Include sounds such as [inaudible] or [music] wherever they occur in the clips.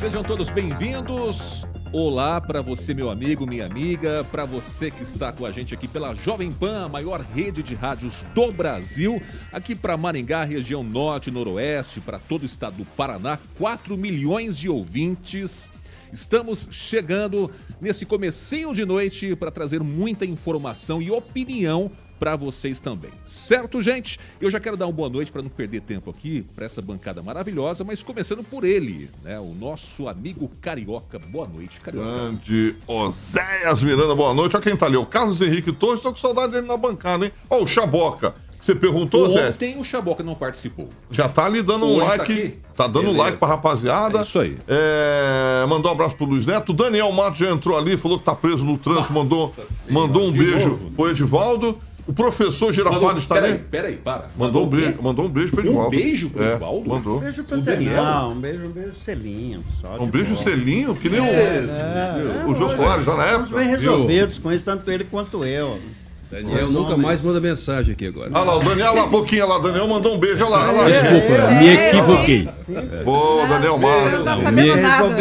Sejam todos bem-vindos. Olá para você, meu amigo, minha amiga, para você que está com a gente aqui pela Jovem Pan, a maior rede de rádios do Brasil, aqui para Maringá, região norte noroeste, para todo o estado do Paraná, 4 milhões de ouvintes. Estamos chegando nesse comecinho de noite para trazer muita informação e opinião para vocês também. Certo, gente? Eu já quero dar uma boa noite para não perder tempo aqui para essa bancada maravilhosa, mas começando por ele, né? O nosso amigo Carioca. Boa noite, Carioca. Grande Oséias Miranda, boa noite. Olha quem tá ali, o Carlos Henrique Torres, tô com saudade dele na bancada, hein? Ó, o Chaboca. Você perguntou, Zé? Ontem o Chaboca não participou. Já tá ali dando um Hoje like. Tá, tá dando Beleza. like pra rapaziada. É isso aí. É... Mandou um abraço pro Luiz Neto. O Daniel Matos já entrou ali, falou que tá preso no trânsito, mandou, mandou um beijo novo, pro Edivaldo. O professor Girafales está ali? Peraí, para. Mandou, mandou um beijo, mandou um beijo. Um beijo pro Edivaldo? É, mandou. Um beijo pro o Daniel. Não, um beijo, um beijo selinho. um beijo bola. selinho? Que nem é, o, é, o, o Jô Soares lá na época. bem resolvidos com isso, tanto ele quanto eu. Daniel Mas nunca mais manda mensagem aqui agora. Olha lá, o Daniel lá, pouquinho lá, Daniel mandou um beijo. Olha lá, olha lá. Desculpa, é, me equivoquei. Boa, Daniel Marcos. Não, não,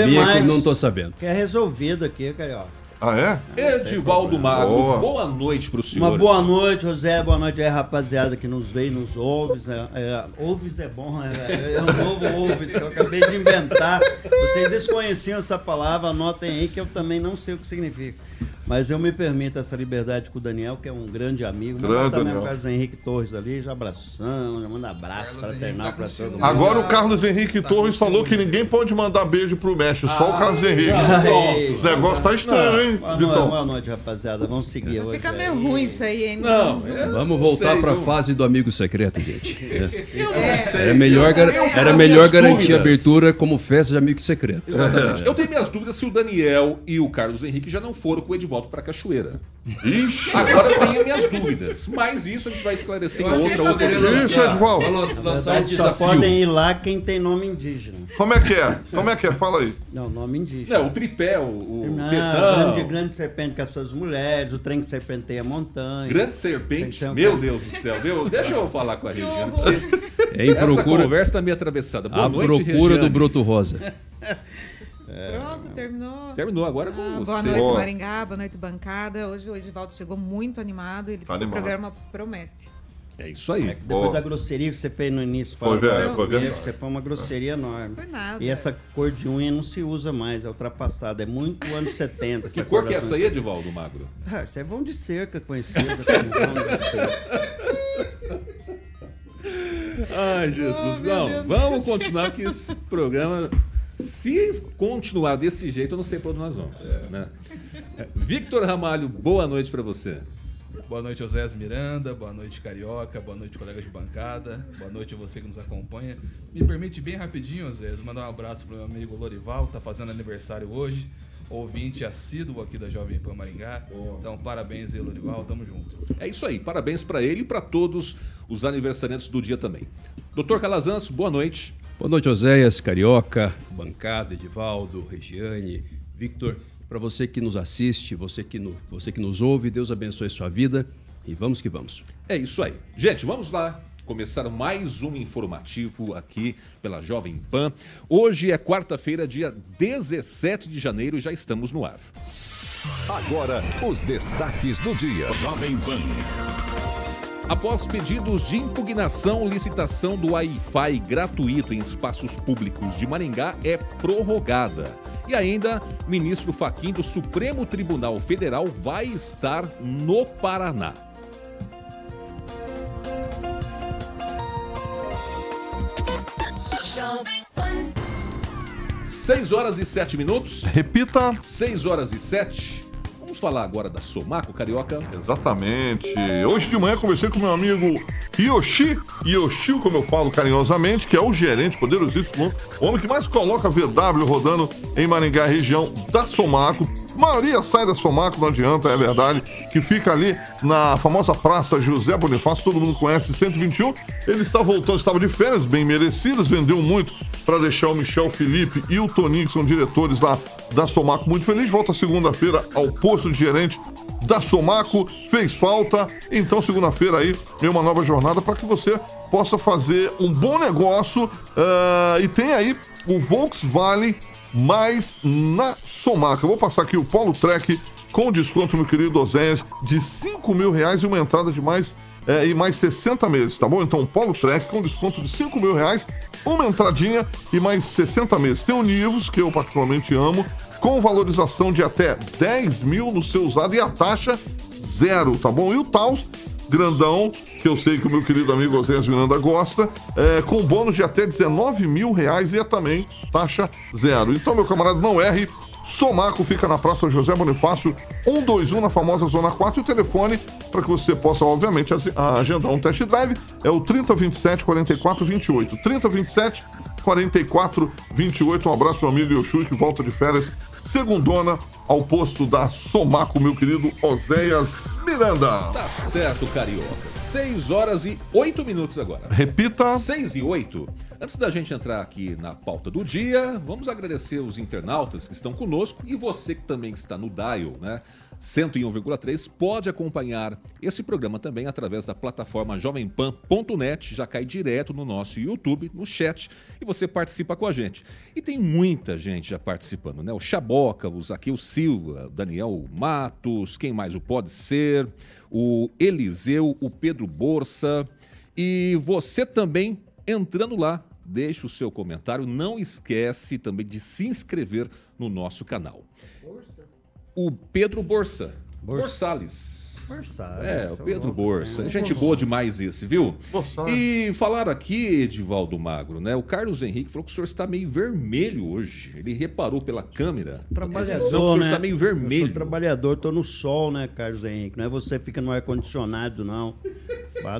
me, não tô sabendo. Que é resolvido aqui, Carioca. Ah, é? Edivaldo Mago, boa. boa noite para o senhor. Uma boa noite, José. Boa noite aí, rapaziada que nos vê e nos ouve. É, é, ouves é bom, né? É um novo ouves que eu acabei de inventar. Vocês desconheciam essa palavra, anotem aí que eu também não sei o que significa. Mas eu me permito essa liberdade com o Daniel, que é um grande amigo. Grande também o Carlos Henrique Torres ali, já abração, já manda abraço para terminar para todo mundo. Agora o Carlos Henrique tá Torres falou que ninguém pode mandar beijo pro México, ah, só o Carlos Henrique. Ah, Os negócios tá estranho, hein, boa Vitão? Boa noite, rapaziada. Vamos seguir hoje. Fica meio ruim isso aí, hein? Não, é, Vamos voltar para a fase do amigo secreto, gente. [laughs] É. Era melhor, era melhor garantir a abertura como festa de amigo secreto. Exatamente. Eu tenho minhas dúvidas se o Daniel e o Carlos Henrique já não foram com o Edivaldo para Cachoeira. Ixi. Agora eu tenho minhas dúvidas. Mas isso a gente vai esclarecer em outra outra Isso, Edvaldo. Um Só podem ir lá quem tem nome indígena. Como é que é? Como é que é? Fala aí. Não, nome indígena. Não, o tripé, o, o Não, tetão. Grande, grande serpente com as suas mulheres, o trem que serpenteia a montanha. Grande serpente? Meu Deus do céu. Meu, deixa eu falar com a Regiane. É em procura, Essa conversa está meio atravessada. Boa a noite, procura Regiane. do broto rosa. É, Pronto, terminou. Terminou agora com ah, você. Boa noite, Maringá. Boa noite, bancada. Hoje o Edivaldo chegou muito animado. Ele tá disse que o programa promete. É isso aí. É depois Boa. da grosseria que você fez no início. Foi, velho, foi velho. Você foi uma grosseria enorme. Foi nada. E essa cor de unha não se usa mais, é ultrapassada. É muito [laughs] anos 70. que cor que é essa aí, Edivaldo Magro? Ah, isso é vão de cerca conhecida. vão de cerca. Ai, Jesus. Oh, não, vamos continuar que esse programa se continuar desse jeito, eu não sei para onde nós vamos. É. Né? Victor Ramalho, boa noite para você. Boa noite, José Miranda. Boa noite, Carioca. Boa noite, colegas de bancada. Boa noite a você que nos acompanha. Me permite bem rapidinho, José, mandar um abraço para o meu amigo Lorival, que está fazendo aniversário hoje. Ouvinte assíduo aqui da Jovem Pan Maringá. Então, parabéns aí, Lorival. Tamo junto. É isso aí. Parabéns para ele e para todos os aniversariantes do dia também. Doutor Calazans, boa noite. Boa noite, Oséias, Carioca, bancada, Edivaldo, Regiane, Victor. Para você que nos assiste, você que, no, você que nos ouve, Deus abençoe sua vida e vamos que vamos. É isso aí. Gente, vamos lá começar mais um informativo aqui pela Jovem Pan. Hoje é quarta-feira, dia 17 de janeiro e já estamos no ar. Agora, os destaques do dia. Jovem Pan. Após pedidos de impugnação, licitação do Wi-Fi gratuito em espaços públicos de Maringá é prorrogada. E ainda, ministro Faquim do Supremo Tribunal Federal vai estar no Paraná. Seis horas e sete minutos. Repita. Seis horas e sete. Vamos falar agora da Somaco, Carioca? Exatamente. Hoje de manhã conversei com meu amigo Yoshi, Yoshi, como eu falo carinhosamente, que é o gerente poderosíssimo, o homem que mais coloca VW rodando em Maringá, região da Somaco. A maioria sai da Somaco, não adianta, é verdade, que fica ali na famosa Praça José Bonifácio, todo mundo conhece, 121. Ele está voltando, estava de férias, bem merecidas, vendeu muito para deixar o Michel Felipe e o Toninho, que são diretores lá da Somaco, muito feliz. Volta segunda-feira ao posto de gerente da Somaco, fez falta. Então, segunda-feira aí, vem uma nova jornada para que você possa fazer um bom negócio uh, e tem aí o Volkswagen mais na Somaca. Eu vou passar aqui o Polo Trek com desconto, meu querido Oséias, de 5 mil reais e uma entrada de mais é, e mais 60 meses, tá bom? Então, Polo Trek com desconto de 5 mil reais, uma entradinha e mais 60 meses. Tem o Nivus, que eu particularmente amo, com valorização de até 10 mil no seu usado e a taxa zero, tá bom? E o Taos, grandão, que eu sei que o meu querido amigo Oséias Miranda gosta, é, com bônus de até 19 mil reais e é também taxa zero. Então, meu camarada, não erre. Somaco fica na Praça José Bonifácio, 121, na famosa Zona 4. E o telefone, para que você possa, obviamente, agendar um test drive, é o 3027 4428. 3027 4428. Um abraço, meu amigo Yoshui, que volta de férias segundona ao posto da Somaco, meu querido Oséias Miranda. Tá certo, Carioca. 6 horas e 8 minutos agora. Repita. 6 e 8. Antes da gente entrar aqui na pauta do dia, vamos agradecer os internautas que estão conosco e você que também está no Dial, né? 101,3 pode acompanhar esse programa também através da plataforma jovempan.net, já cai direto no nosso YouTube, no chat, e você participa com a gente. E tem muita gente já participando, né? O Chaboca, o Zaqueu Silva, Daniel Matos, quem mais? O pode ser, o Eliseu, o Pedro Borsa, e você também entrando lá, deixa o seu comentário, não esquece também de se inscrever no nosso canal o Pedro Borsa. Borsa. Borsales. Borsales. É, o Pedro Borsa. Gente boa demais esse, viu? Borsales. E falaram aqui, Edivaldo Magro, né? O Carlos Henrique falou que o senhor está meio vermelho hoje. Ele reparou pela câmera. Trabalhador, o senhor né? está meio vermelho. Eu sou trabalhador, tô no sol, né, Carlos Henrique? Não é você fica no ar-condicionado, não.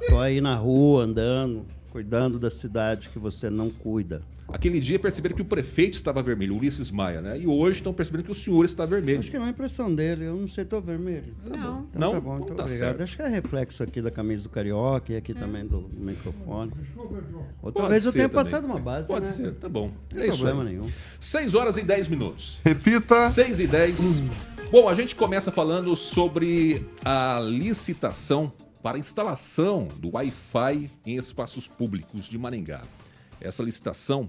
Tô aí na rua, andando, cuidando da cidade que você não cuida. Aquele dia perceberam que o prefeito estava vermelho, Ulisses Maia, né? E hoje estão percebendo que o senhor está vermelho. Acho que não é impressão dele, eu não sei, estou vermelho. Tá não. Então, não? Tá bom, muito tá obrigado. Certo. Acho que é reflexo aqui da camisa do Carioca e aqui é. também do microfone. Outra Pode vez eu tenho também. passado uma base, Pode né? ser, tá bom. Não tem problema nenhum. 6 horas e 10 minutos. Repita. 6 e 10. Hum. Bom, a gente começa falando sobre a licitação para a instalação do Wi-Fi em espaços públicos de Maringá. Essa licitação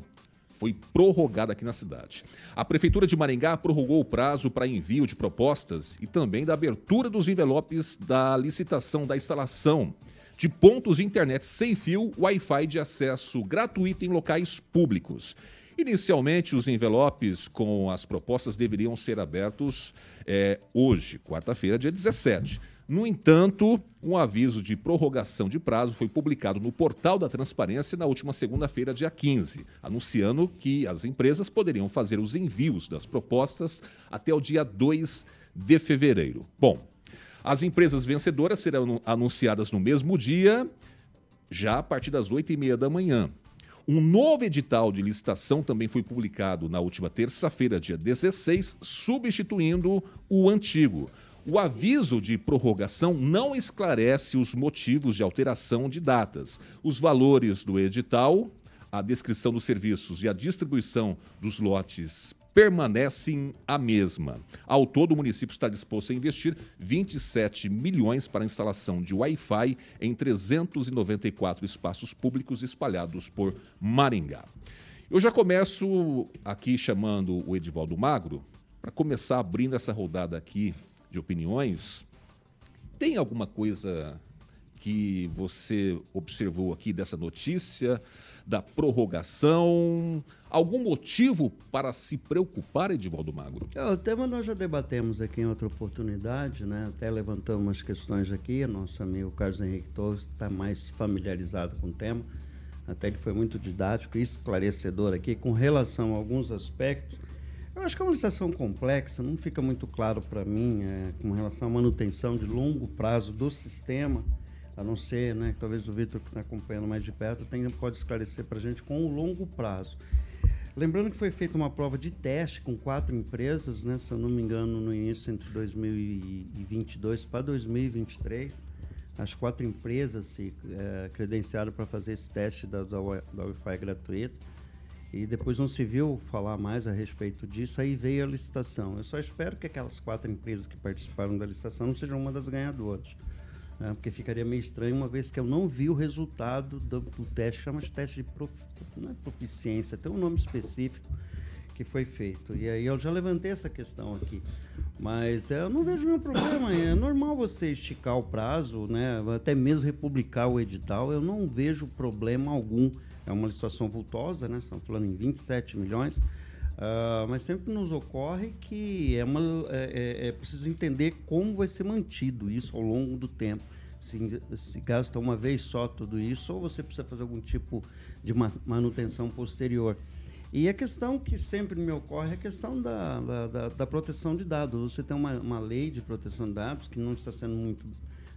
foi prorrogada aqui na cidade. A Prefeitura de Maringá prorrogou o prazo para envio de propostas e também da abertura dos envelopes da licitação da instalação de pontos de internet sem fio Wi-Fi de acesso gratuito em locais públicos. Inicialmente, os envelopes com as propostas deveriam ser abertos é, hoje, quarta-feira, dia 17. No entanto, um aviso de prorrogação de prazo foi publicado no portal da Transparência na última segunda-feira, dia 15, anunciando que as empresas poderiam fazer os envios das propostas até o dia 2 de fevereiro. Bom, as empresas vencedoras serão anunciadas no mesmo dia, já a partir das 8h30 da manhã. Um novo edital de licitação também foi publicado na última terça-feira, dia 16, substituindo o antigo. O aviso de prorrogação não esclarece os motivos de alteração de datas. Os valores do edital, a descrição dos serviços e a distribuição dos lotes permanecem a mesma. Ao todo, o município está disposto a investir 27 milhões para a instalação de Wi-Fi em 394 espaços públicos espalhados por Maringá. Eu já começo aqui chamando o Edivaldo Magro para começar abrindo essa rodada aqui de opiniões. Tem alguma coisa que você observou aqui dessa notícia, da prorrogação? Algum motivo para se preocupar, Edivaldo Magro? É, o tema nós já debatemos aqui em outra oportunidade, né? até levantamos umas questões aqui. Nosso amigo Carlos Henrique Torres está mais familiarizado com o tema. até que foi muito didático e esclarecedor aqui, com relação a alguns aspectos. Eu acho que é uma licitação complexa, não fica muito claro para mim é, com relação à manutenção de longo prazo do sistema, a não ser, né, talvez o Vitor que está acompanhando mais de perto tenha, pode esclarecer para a gente com o longo prazo. Lembrando que foi feita uma prova de teste com quatro empresas, né, se eu não me engano, no início entre 2022 para 2023. As quatro empresas se é, credenciaram para fazer esse teste da, da, da Wi-Fi gratuito. E depois não se viu falar mais a respeito disso, aí veio a licitação. Eu só espero que aquelas quatro empresas que participaram da licitação não sejam uma das ganhadoras. Né? Porque ficaria meio estranho, uma vez que eu não vi o resultado do, do teste, chama de teste de prof, é proficiência, tem um nome específico que foi feito. E aí eu já levantei essa questão aqui. Mas eu não vejo nenhum problema. É normal você esticar o prazo, né? até mesmo republicar o edital. Eu não vejo problema algum. É uma situação vultosa, né? Estamos falando em 27 milhões. Uh, mas sempre nos ocorre que é, uma, é, é, é, preciso entender como vai ser mantido isso ao longo do tempo. Se, se gasta uma vez só tudo isso, ou você precisa fazer algum tipo de manutenção posterior. E a questão que sempre me ocorre é a questão da, da, da, da proteção de dados. Você tem uma, uma lei de proteção de dados que não está sendo muito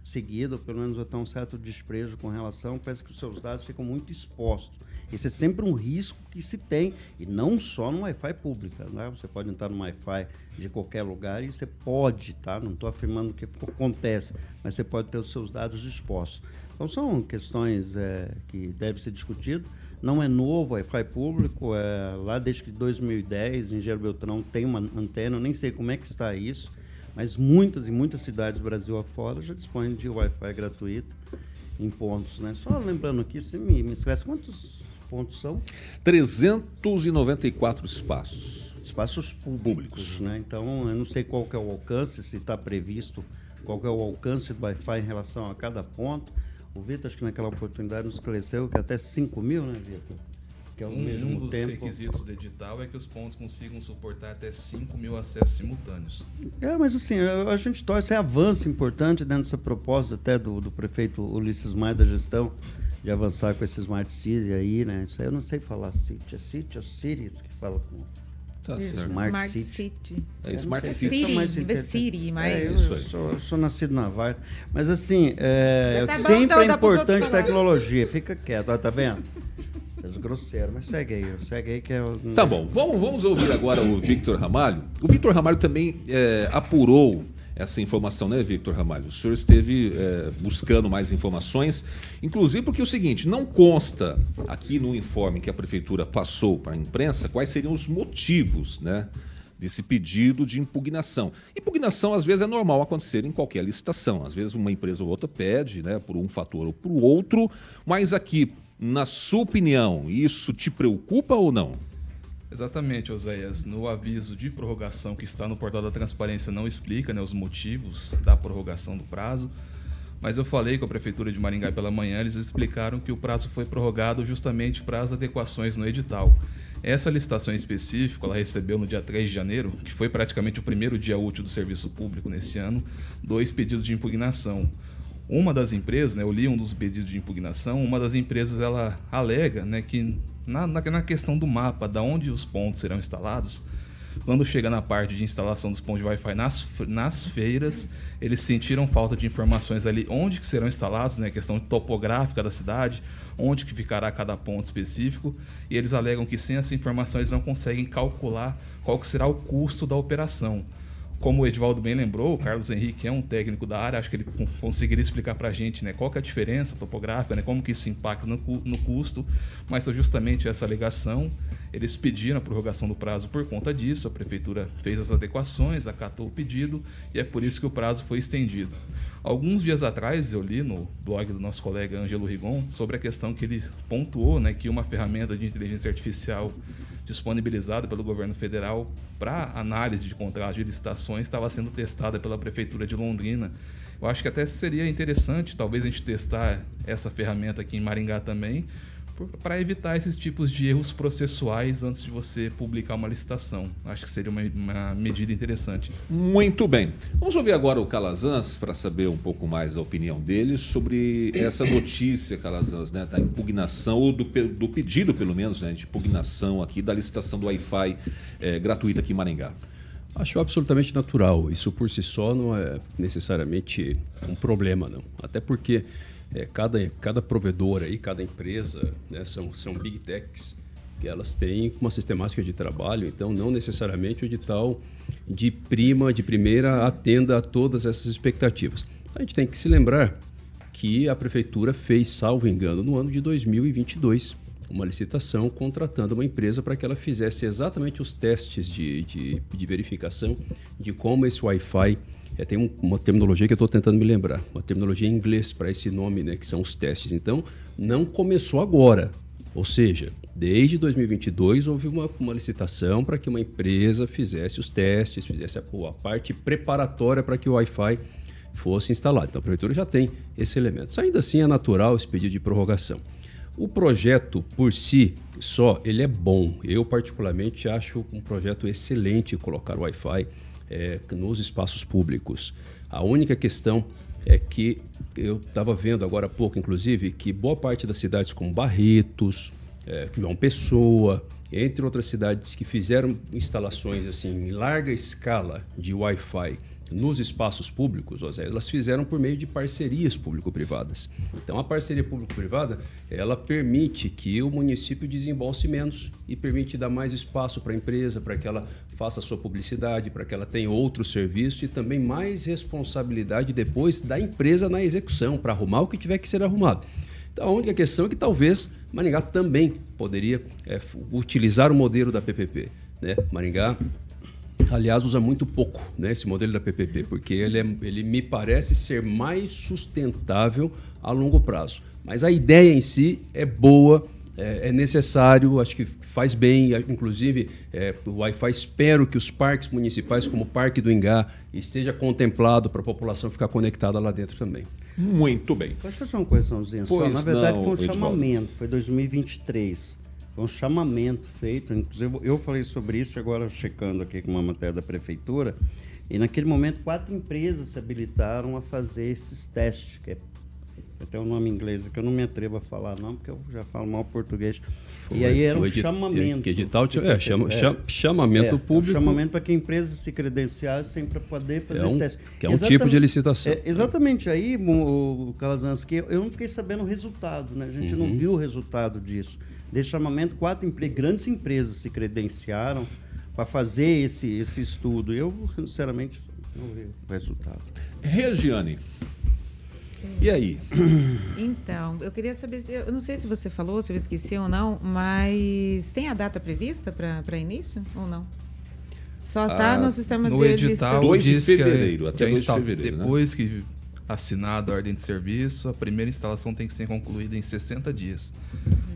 seguida, ou pelo menos até um certo desprezo com relação, parece que os seus dados ficam muito expostos. Esse é sempre um risco que se tem, e não só no Wi-Fi público. Né? Você pode entrar no Wi-Fi de qualquer lugar e você pode, tá? não estou afirmando que acontece, mas você pode ter os seus dados expostos. Então são questões é, que devem ser discutidas. Não é novo, Wi-Fi público, é, lá desde 2010, em Engenheiro Beltrão tem uma antena, eu nem sei como é que está isso, mas muitas e muitas cidades do Brasil afora já dispõem de Wi-Fi gratuito em pontos. Né? Só lembrando aqui, você me, me quantos pontos são? 394 espaços. Espaços públicos, públicos. Né? Então, eu não sei qual que é o alcance, se está previsto qual que é o alcance do Wi-Fi em relação a cada ponto. O Vitor, acho que naquela oportunidade nos esclareceu que até 5 mil, né, Vitor? Que é o um, mesmo um dos tempo. requisitos do edital é que os pontos consigam suportar até 5 mil acessos simultâneos. É, mas assim, a, gente torce, é avanço importante dentro dessa proposta até do, do prefeito Ulisses Maia da gestão de avançar com esse Smart City aí, né? Isso aí eu não sei falar City, é City ou Cities que fala com Tá certo. Smart, Smart City. City. É Smart City. City, City, mas... É, eu, sou, eu sou nascido na Varta. Mas assim, é, tá sempre então, é importante tecnologia. Fica quieto, ó, tá vendo? Fez grosseiro, mas segue aí, segue aí que é... Tá bom, vamos, vamos ouvir agora o Victor Ramalho. O Victor Ramalho também é, apurou essa informação, né, Victor Ramalho? O senhor esteve é, buscando mais informações, inclusive porque é o seguinte: não consta aqui no informe que a prefeitura passou para a imprensa quais seriam os motivos, né? Desse pedido de impugnação. Impugnação, às vezes, é normal acontecer em qualquer licitação. Às vezes, uma empresa ou outra pede, né, por um fator ou por outro, mas aqui, na sua opinião, isso te preocupa ou não? Exatamente, Oséias. No aviso de prorrogação que está no portal da transparência não explica né, os motivos da prorrogação do prazo, mas eu falei com a Prefeitura de Maringá pela manhã, eles explicaram que o prazo foi prorrogado justamente para as adequações no edital. Essa licitação em específico, ela recebeu no dia 3 de janeiro, que foi praticamente o primeiro dia útil do serviço público nesse ano, dois pedidos de impugnação. Uma das empresas, né, eu li um dos pedidos de impugnação, uma das empresas ela alega né, que na, na, na questão do mapa, da onde os pontos serão instalados, quando chega na parte de instalação dos pontos de Wi-Fi nas, nas feiras, eles sentiram falta de informações ali onde que serão instalados, né, questão topográfica da cidade, onde que ficará cada ponto específico, e eles alegam que sem essa informação eles não conseguem calcular qual que será o custo da operação como o Edvaldo bem lembrou, o Carlos Henrique é um técnico da área, acho que ele conseguiria explicar para a gente né, qual é a diferença topográfica, né, como que isso impacta no, no custo, mas foi justamente essa alegação. Eles pediram a prorrogação do prazo por conta disso, a prefeitura fez as adequações, acatou o pedido e é por isso que o prazo foi estendido. Alguns dias atrás eu li no blog do nosso colega Ângelo Rigon sobre a questão que ele pontuou né, que uma ferramenta de inteligência artificial disponibilizada pelo governo federal para análise de contratos de licitações estava sendo testada pela prefeitura de Londrina. Eu acho que até seria interessante, talvez a gente testar essa ferramenta aqui em Maringá também, para evitar esses tipos de erros processuais antes de você publicar uma licitação. Acho que seria uma, uma medida interessante. Muito bem. Vamos ouvir agora o Calazans para saber um pouco mais a opinião dele sobre essa notícia, Calazans, né, da impugnação, ou do, do pedido, pelo menos, né, de impugnação aqui da licitação do Wi-Fi é, gratuita aqui em Maringá. Acho absolutamente natural. Isso por si só não é necessariamente um problema, não. Até porque é, cada, cada provedora e cada empresa né, são, são big techs que elas têm uma sistemática de trabalho, então não necessariamente o edital de prima, de primeira, atenda a todas essas expectativas. A gente tem que se lembrar que a prefeitura fez, salvo engano, no ano de 2022, uma licitação contratando uma empresa para que ela fizesse exatamente os testes de, de, de verificação de como esse Wi-Fi é, tem um, uma terminologia que eu estou tentando me lembrar, uma terminologia em inglês para esse nome, né, que são os testes. Então, não começou agora. Ou seja, desde 2022 houve uma, uma licitação para que uma empresa fizesse os testes, fizesse a, a parte preparatória para que o Wi-Fi fosse instalado. Então, a prefeitura já tem esse elemento. Ainda assim, é natural esse pedido de prorrogação. O projeto por si só, ele é bom. Eu particularmente acho um projeto excelente colocar o Wi-Fi é, nos espaços públicos. A única questão é que eu estava vendo agora há pouco, inclusive, que boa parte das cidades como Barretos, é, João Pessoa, entre outras cidades que fizeram instalações assim em larga escala de Wi-Fi nos espaços públicos, José, elas fizeram por meio de parcerias público-privadas. Então, a parceria público-privada, ela permite que o município desembolse menos e permite dar mais espaço para a empresa, para que ela faça sua publicidade, para que ela tenha outro serviço e também mais responsabilidade depois da empresa na execução, para arrumar o que tiver que ser arrumado. Então, a única questão é que talvez Maringá também poderia é, utilizar o modelo da PPP. Né? Maringá aliás, usa muito pouco né, esse modelo da PPP, porque ele, é, ele me parece ser mais sustentável a longo prazo. Mas a ideia em si é boa, é, é necessário, acho que faz bem. Inclusive, é, o Wi-Fi espero que os parques municipais, como o Parque do Ingá, esteja contemplado para a população ficar conectada lá dentro também. Muito bem. Pode fazer uma coisãozinha só? Na verdade, não, foi um chamamento, foi 2023. Foi um chamamento feito, inclusive eu falei sobre isso agora checando aqui com uma matéria da prefeitura, e naquele momento quatro empresas se habilitaram a fazer esses testes, que é até o nome inglês que eu não me atrevo a falar não, porque eu já falo mal português. Foi, e aí era um chamamento. Que edital é, chama, é, chamamento é, público. Um chamamento para que empresas se credenciassem para poder fazer é um, esse teste. Que é um tipo de licitação. É, exatamente. Aí, o, o Calazanski, eu não fiquei sabendo o resultado, né? A gente uhum. não viu o resultado disso. Desse chamamento, quatro grandes empresas se credenciaram para fazer esse, esse estudo. Eu, sinceramente, não vi o resultado. Regiane, e aí? [coughs] Então, eu queria saber, eu não sei se você falou, se eu esqueci ou não, mas tem a data prevista para início ou não? Só está ah, no sistema no de edital 2 de fevereiro, até 2 de fevereiro. Né? Depois né? que assinado a ordem de serviço, a primeira instalação tem que ser concluída em 60 dias.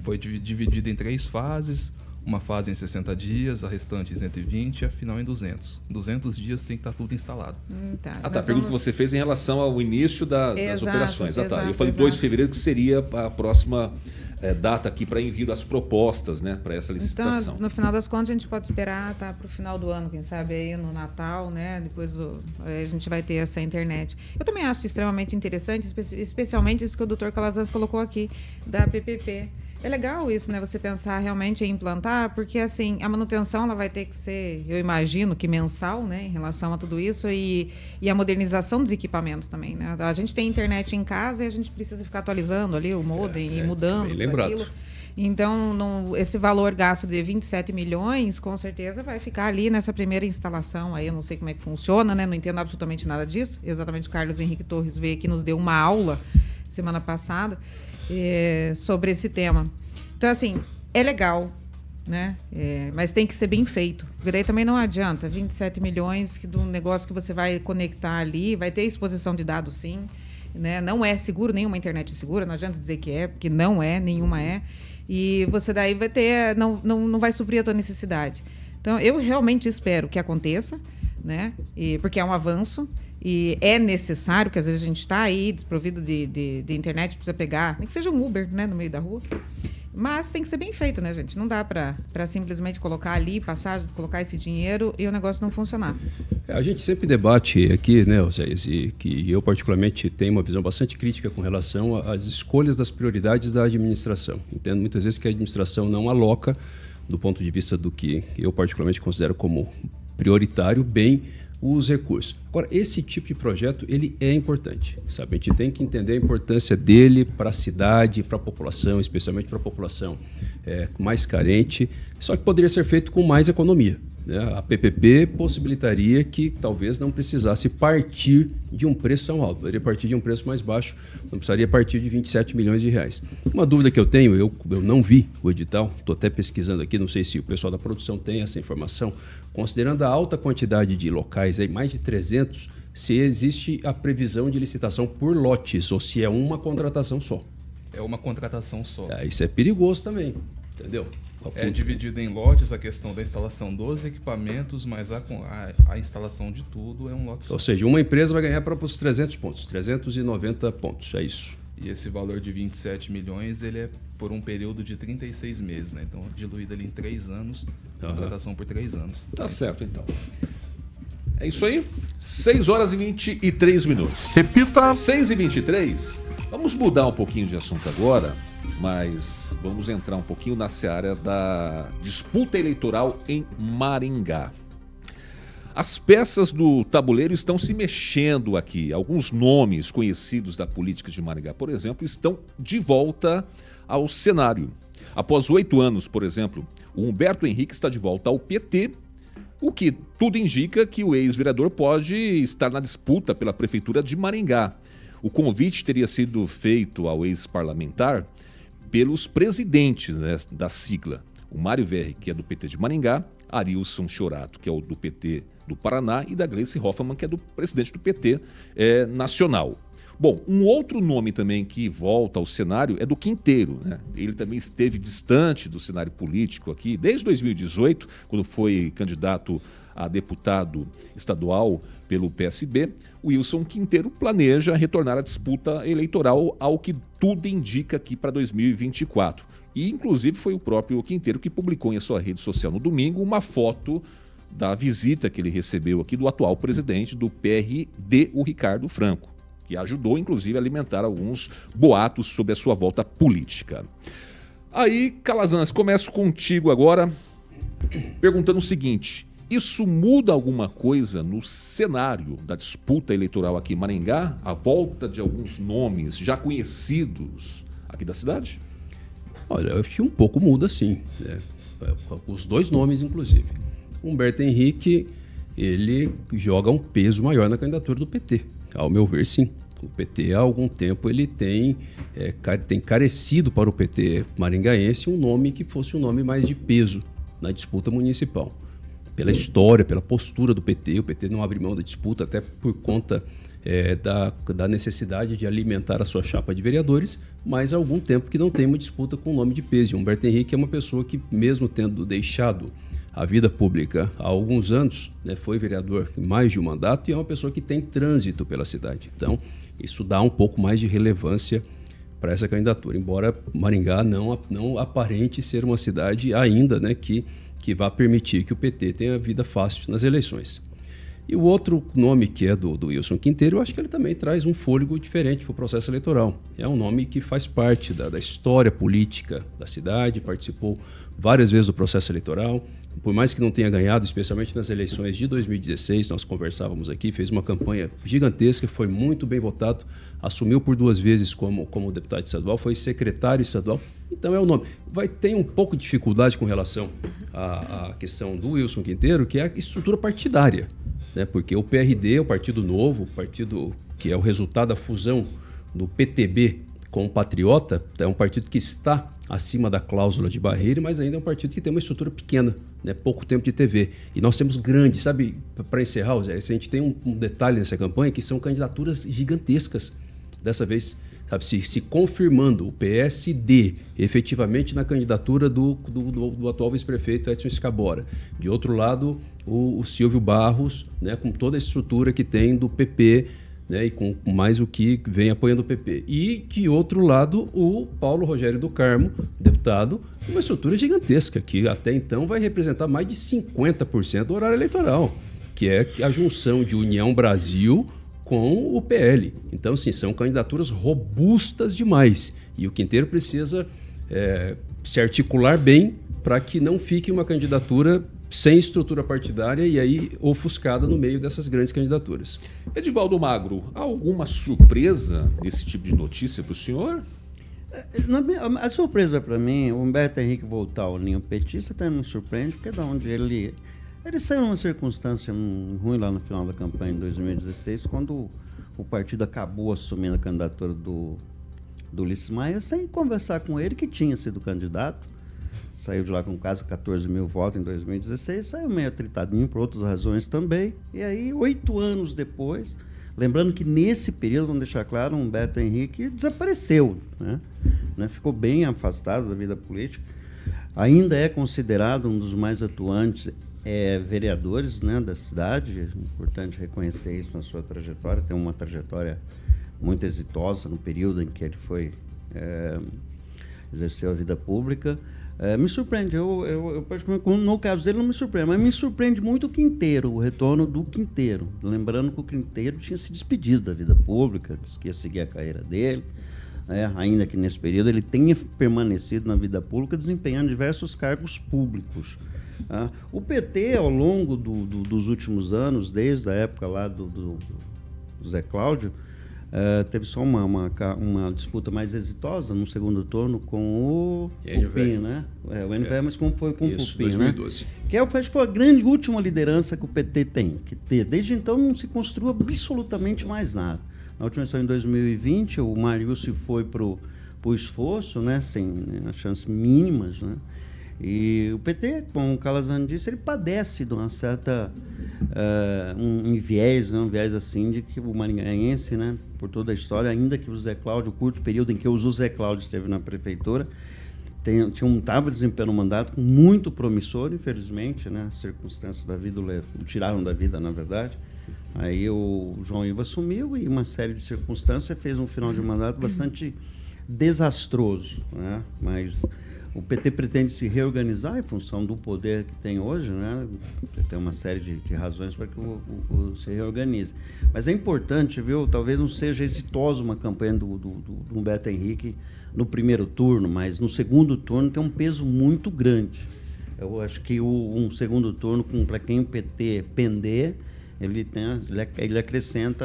Foi dividido em três fases, uma fase em 60 dias, a restante em 120 e a final em 200. 200 dias tem que estar tudo instalado. Hum, tá. Ah, tá. A pergunta vamos... que você fez em relação ao início da, exato, das operações. Ah, tá. Eu falei exato. 2 de fevereiro, que seria a próxima é, data aqui para envio das propostas né, para essa licitação. Então, no final das contas, a gente pode esperar tá, para o final do ano, quem sabe aí no Natal, né? Depois do, a gente vai ter essa internet. Eu também acho extremamente interessante, especialmente isso que o doutor Calazans colocou aqui, da PPP. É legal isso, né? Você pensar realmente em implantar, porque assim, a manutenção ela vai ter que ser, eu imagino que mensal, né, em relação a tudo isso e, e a modernização dos equipamentos também, né? A gente tem internet em casa e a gente precisa ficar atualizando ali o modem é, e é, mudando aquilo. Então, não, esse valor gasto de 27 milhões, com certeza vai ficar ali nessa primeira instalação. Aí eu não sei como é que funciona, né? Não entendo absolutamente nada disso. Exatamente o Carlos Henrique Torres veio aqui nos deu uma aula semana passada é, sobre esse tema. Então, assim, é legal, né? É, mas tem que ser bem feito. Porque daí também não adianta. 27 milhões de um negócio que você vai conectar ali, vai ter exposição de dados sim. Né? Não é seguro, nenhuma internet é segura, não adianta dizer que é, porque não é, nenhuma é. E você daí vai ter, não, não, não vai suprir a tua necessidade. Então, eu realmente espero que aconteça, né? E, porque é um avanço. E é necessário, que às vezes a gente está aí desprovido de, de, de, internet, precisa pegar, nem que seja um Uber né, no meio da rua. Mas tem que ser bem feito, né, gente? Não dá para simplesmente colocar ali, passar, colocar esse dinheiro e o negócio não funcionar. É, a gente sempre debate aqui, né, Oséias, e que eu particularmente tenho uma visão bastante crítica com relação às escolhas das prioridades da administração. Entendo muitas vezes que a administração não aloca, do ponto de vista do que eu particularmente considero como prioritário, bem os recursos. Agora, esse tipo de projeto ele é importante, sabe? A gente tem que entender a importância dele para a cidade, para a população, especialmente para a população é, mais carente. Só que poderia ser feito com mais economia. Né? A PPP possibilitaria que talvez não precisasse partir de um preço tão alto, poderia partir de um preço mais baixo, não precisaria partir de 27 milhões de reais. Uma dúvida que eu tenho, eu, eu não vi o edital, estou até pesquisando aqui, não sei se o pessoal da produção tem essa informação, considerando a alta quantidade de locais, aí, mais de 300, se existe a previsão de licitação por lotes ou se é uma contratação só. É uma contratação só. É, isso é perigoso também, entendeu? É dividido em lotes a questão da instalação dos equipamentos, mas a, a, a instalação de tudo é um lote só. Ou seja, uma empresa vai ganhar para os 300 pontos, 390 pontos, é isso. E esse valor de 27 milhões, ele é por um período de 36 meses, né? Então, diluído ali em 3 anos, uhum. contratação por 3 anos. Tá certo, então. É isso aí. 6 horas e 23 minutos. Repita. 6 e 23. Vamos mudar um pouquinho de assunto agora mas vamos entrar um pouquinho na seara da disputa eleitoral em Maringá. As peças do tabuleiro estão se mexendo aqui. Alguns nomes conhecidos da política de Maringá, por exemplo, estão de volta ao cenário. Após oito anos, por exemplo, o Humberto Henrique está de volta ao PT, o que tudo indica que o ex-vereador pode estar na disputa pela prefeitura de Maringá. O convite teria sido feito ao ex-parlamentar pelos presidentes né, da sigla. O Mário Verri, que é do PT de Maringá, Arilson Chorato, que é o do PT do Paraná, e da Gleice Hoffmann, que é do presidente do PT é, nacional. Bom, um outro nome também que volta ao cenário é do Quinteiro. Né? Ele também esteve distante do cenário político aqui desde 2018, quando foi candidato a deputado estadual pelo PSB, Wilson Quinteiro planeja retornar à disputa eleitoral, ao que tudo indica aqui para 2024. E, inclusive, foi o próprio Quinteiro que publicou em sua rede social no domingo uma foto da visita que ele recebeu aqui do atual presidente do PRD, o Ricardo Franco, que ajudou, inclusive, a alimentar alguns boatos sobre a sua volta política. Aí, Calazans, começo contigo agora, perguntando o seguinte: isso muda alguma coisa no cenário da disputa eleitoral aqui em Maringá? A volta de alguns nomes já conhecidos aqui da cidade? Olha, eu acho que um pouco muda sim. Né? Os dois nomes, inclusive. Humberto Henrique, ele joga um peso maior na candidatura do PT. Ao meu ver, sim. O PT, há algum tempo, ele tem, é, tem carecido para o PT maringaense um nome que fosse um nome mais de peso na disputa municipal pela história, pela postura do PT. O PT não abre mão da disputa, até por conta é, da, da, necessidade de alimentar a sua chapa de vereadores, mas há algum tempo que não tem uma disputa com o nome de peso. E Humberto Henrique é uma pessoa que, mesmo tendo deixado a vida pública há alguns anos, né, foi vereador em mais de um mandato e é uma pessoa que tem trânsito pela cidade. Então, isso dá um pouco mais de relevância para essa candidatura, embora Maringá não, não aparente ser uma cidade ainda né, que que vai permitir que o PT tenha vida fácil nas eleições. E o outro nome que é do, do Wilson Quinteiro, eu acho que ele também traz um fôlego diferente para o processo eleitoral. É um nome que faz parte da, da história política da cidade, participou várias vezes do processo eleitoral, por mais que não tenha ganhado, especialmente nas eleições de 2016, nós conversávamos aqui, fez uma campanha gigantesca, foi muito bem votado, assumiu por duas vezes como, como deputado estadual, foi secretário estadual, então é o nome. Vai ter um pouco de dificuldade com relação à, à questão do Wilson Quinteiro, que é a estrutura partidária, né? porque o PRD, o Partido Novo, o partido que é o resultado da fusão do PTB com o Patriota, é um partido que está acima da cláusula de barreira, mas ainda é um partido que tem uma estrutura pequena, né? pouco tempo de TV. E nós temos grandes, sabe, para encerrar, a gente tem um, um, detalhe nessa campanha que são candidaturas gigantescas. Dessa vez, sabe, se, se confirmando o PSD efetivamente na candidatura do, do, do, do atual vice-prefeito Edson Escabora. De outro lado, o, o Silvio Barros, né, com toda a estrutura que tem do PP né, e com mais o que vem apoiando o PP. E, de outro lado, o Paulo Rogério do Carmo, deputado, uma estrutura gigantesca, que até então vai representar mais de 50% do horário eleitoral, que é a junção de União Brasil com o PL. Então, sim, são candidaturas robustas demais. E o Quinteiro precisa é, se articular bem para que não fique uma candidatura sem estrutura partidária e aí ofuscada no meio dessas grandes candidaturas. Edivaldo Magro, há alguma surpresa nesse tipo de notícia para o senhor? A surpresa para mim, o Humberto Henrique voltar ao ninho petista até me surpreende, porque é da onde ele. Ele saiu numa circunstância ruim lá no final da campanha em 2016, quando o partido acabou assumindo a candidatura do, do Ulisses Maia, sem conversar com ele, que tinha sido candidato saiu de lá com quase 14 mil votos em 2016, saiu meio atritadinho por outras razões também. E aí, oito anos depois, lembrando que nesse período, vamos deixar claro, Humberto Henrique desapareceu, né? né? ficou bem afastado da vida política. Ainda é considerado um dos mais atuantes é, vereadores né, da cidade, é importante reconhecer isso na sua trajetória, tem uma trajetória muito exitosa no período em que ele foi é, exerceu a vida pública. É, me surpreende, eu, eu, eu, no caso dele não me surpreende, mas me surpreende muito o Quinteiro, o retorno do Quinteiro. Lembrando que o Quinteiro tinha se despedido da vida pública, disse que ia seguir a carreira dele, né? ainda que nesse período ele tenha permanecido na vida pública, desempenhando diversos cargos públicos. Tá? O PT, ao longo do, do, dos últimos anos, desde a época lá do, do Zé Cláudio, Uh, teve só uma, uma, uma, disputa mais exitosa no segundo turno com o Pupim, né? É, o NVE, é. mas como foi com Isso, o Pupim, 2012. né? Que é, acho que foi a grande última liderança que o PT tem. Que ter. Desde então não se construiu absolutamente mais nada. Na última eleição em 2020, o Marius foi para o esforço, né? Sem né, chances mínimas, né? E o PT, como o Calazans disse, ele padece de uma certa uh, um, um viés, né, um viés assim de que o maringaense, né, por toda a história, ainda que o Zé Cláudio, o curto período em que o Zé Cláudio esteve na prefeitura, tem, tinha um estava desempenhando um mandato muito promissor, infelizmente, né, as circunstâncias da vida o tiraram da vida, na verdade. Aí o João Ivo assumiu e uma série de circunstâncias fez um final de mandato bastante desastroso, né? Mas o PT pretende se reorganizar em função do poder que tem hoje, né? Tem uma série de, de razões para que o, o, o, se reorganize. Mas é importante, viu? Talvez não seja exitosa uma campanha do, do, do Humberto Henrique no primeiro turno, mas no segundo turno tem um peso muito grande. Eu acho que o, um segundo turno, para quem o PT pender, ele, tem, ele acrescenta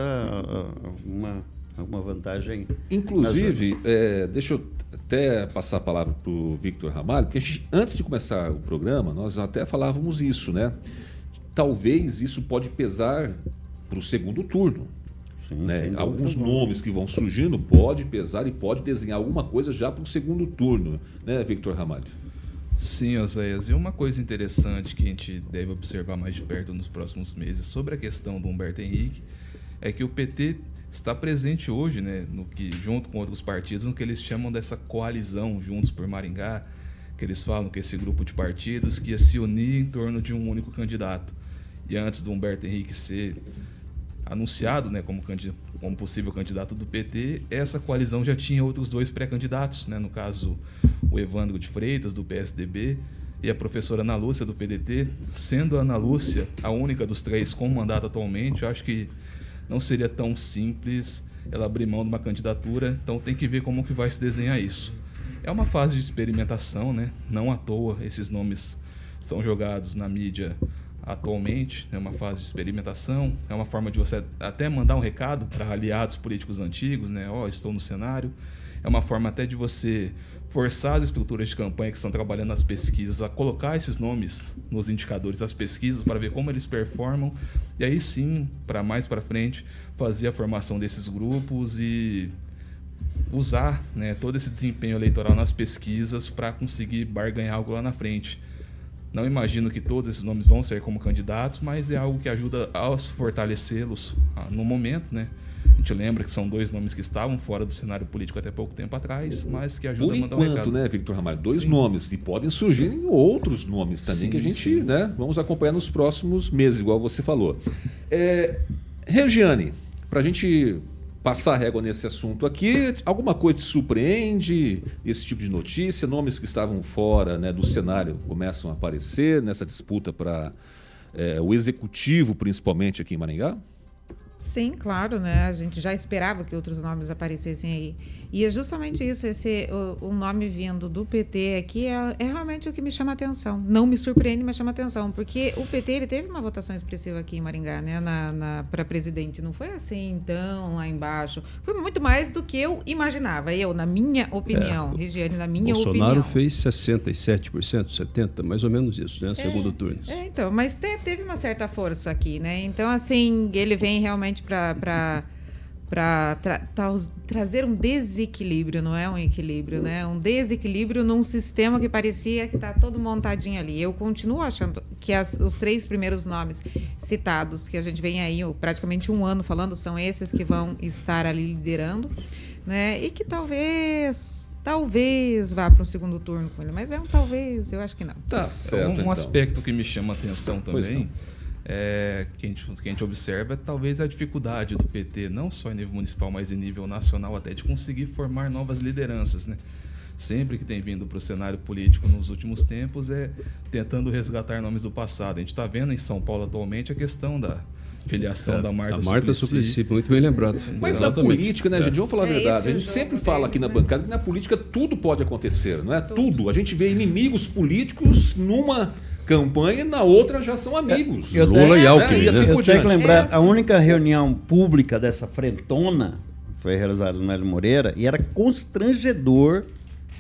uma, uma vantagem. Inclusive, é, deixa eu até passar a palavra para o Victor Ramalho, porque gente, antes de começar o programa, nós até falávamos isso, né? Talvez isso pode pesar para o segundo turno. Sim, né? Alguns nomes que vão surgindo pode pesar e pode desenhar alguma coisa já para o segundo turno, né, Victor Ramalho? Sim, Oséias. E uma coisa interessante que a gente deve observar mais de perto nos próximos meses sobre a questão do Humberto Henrique é que o PT está presente hoje, né, no que junto com outros partidos, no que eles chamam dessa coalizão Juntos por Maringá, que eles falam que esse grupo de partidos que ia se unir em torno de um único candidato. E antes do Humberto Henrique ser anunciado, né, como, como possível candidato do PT, essa coalizão já tinha outros dois pré-candidatos, né, no caso o Evandro de Freitas do PSDB e a professora Ana Lúcia do PDT, sendo a Ana Lúcia a única dos três com mandato atualmente, eu acho que não seria tão simples ela abrir mão de uma candidatura, então tem que ver como que vai se desenhar isso. É uma fase de experimentação, né? Não à toa esses nomes são jogados na mídia atualmente, é uma fase de experimentação, é uma forma de você até mandar um recado para aliados políticos antigos, né? Ó, oh, estou no cenário. É uma forma até de você forçar as estruturas de campanha que estão trabalhando nas pesquisas a colocar esses nomes nos indicadores das pesquisas para ver como eles performam e aí sim, para mais para frente, fazer a formação desses grupos e usar né, todo esse desempenho eleitoral nas pesquisas para conseguir barganhar algo lá na frente. Não imagino que todos esses nomes vão ser como candidatos, mas é algo que ajuda a fortalecê-los ah, no momento, né? A gente lembra que são dois nomes que estavam fora do cenário político até pouco tempo atrás, mas que ajudam Por a mandar enquanto, um recado. né, Victor Ramalho? Dois Sim. nomes. E podem surgir outros nomes também sim, que a gente sim. né, vamos acompanhar nos próximos meses, igual você falou. É, Regiane, para a gente passar a régua nesse assunto aqui, alguma coisa te surpreende? Esse tipo de notícia, nomes que estavam fora né, do cenário começam a aparecer nessa disputa para é, o executivo, principalmente aqui em Maringá? Sim, claro, né? A gente já esperava que outros nomes aparecessem aí. E é justamente isso, esse o, o nome vindo do PT aqui é, é, realmente o que me chama a atenção. Não me surpreende, mas chama a atenção, porque o PT ele teve uma votação expressiva aqui em Maringá, né, na, na para presidente. Não foi assim, então, lá embaixo. Foi muito mais do que eu imaginava. Eu, na minha opinião, é, Regiane, na minha Bolsonaro opinião. Bolsonaro fez 67%, 70%, mais ou menos isso, né, é, segundo turno. É, então, mas teve, teve uma certa força aqui, né? Então, assim, ele vem realmente para para tra tra trazer um desequilíbrio, não é um equilíbrio, né? Um desequilíbrio num sistema que parecia que está todo montadinho ali. Eu continuo achando que as, os três primeiros nomes citados, que a gente vem aí praticamente um ano falando, são esses que vão estar ali liderando, né? E que talvez talvez vá para um segundo turno com ele, mas é um talvez, eu acho que não. Tá certo. Um, um então. aspecto que me chama a atenção também é, que, a gente, que a gente observa é talvez a dificuldade do PT, não só em nível municipal, mas em nível nacional até, de conseguir formar novas lideranças. Né? Sempre que tem vindo para o cenário político nos últimos tempos é tentando resgatar nomes do passado. A gente está vendo em São Paulo atualmente a questão da filiação é, da Marta, a Marta Suplicy. Suplicy. muito bem lembrado. Mas Exatamente. na política, né, gente? Vamos falar a é verdade. a gente sempre fala aqui na né? bancada que na política tudo pode acontecer, não é? Tudo. tudo. A gente vê inimigos políticos numa campanha e na outra já são amigos. Eu Lula e Alckmin. Né? Assim eu tenho que lembrar, a única reunião pública dessa frentona foi realizada no Mélio Moreira e era constrangedor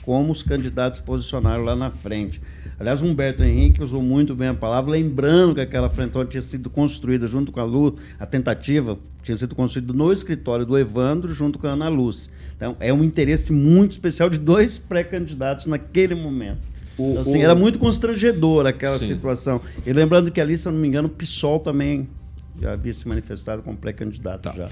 como os candidatos se posicionaram lá na frente. Aliás, Humberto Henrique usou muito bem a palavra, lembrando que aquela frentona tinha sido construída junto com a Luz, a tentativa tinha sido construída no escritório do Evandro, junto com a Ana Luz. Então, é um interesse muito especial de dois pré-candidatos naquele momento. O, então, assim, o... Era muito constrangedor aquela Sim. situação. E lembrando que ali, se eu não me engano, o PSOL também já havia se manifestado como pré-candidato tá. já.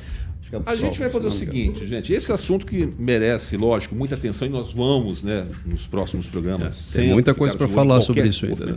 É a gente vai fazer o seguinte, gente. Esse assunto que merece, lógico, muita atenção e nós vamos, né, nos próximos programas. É, tem muita coisa para falar sobre isso ainda. Né?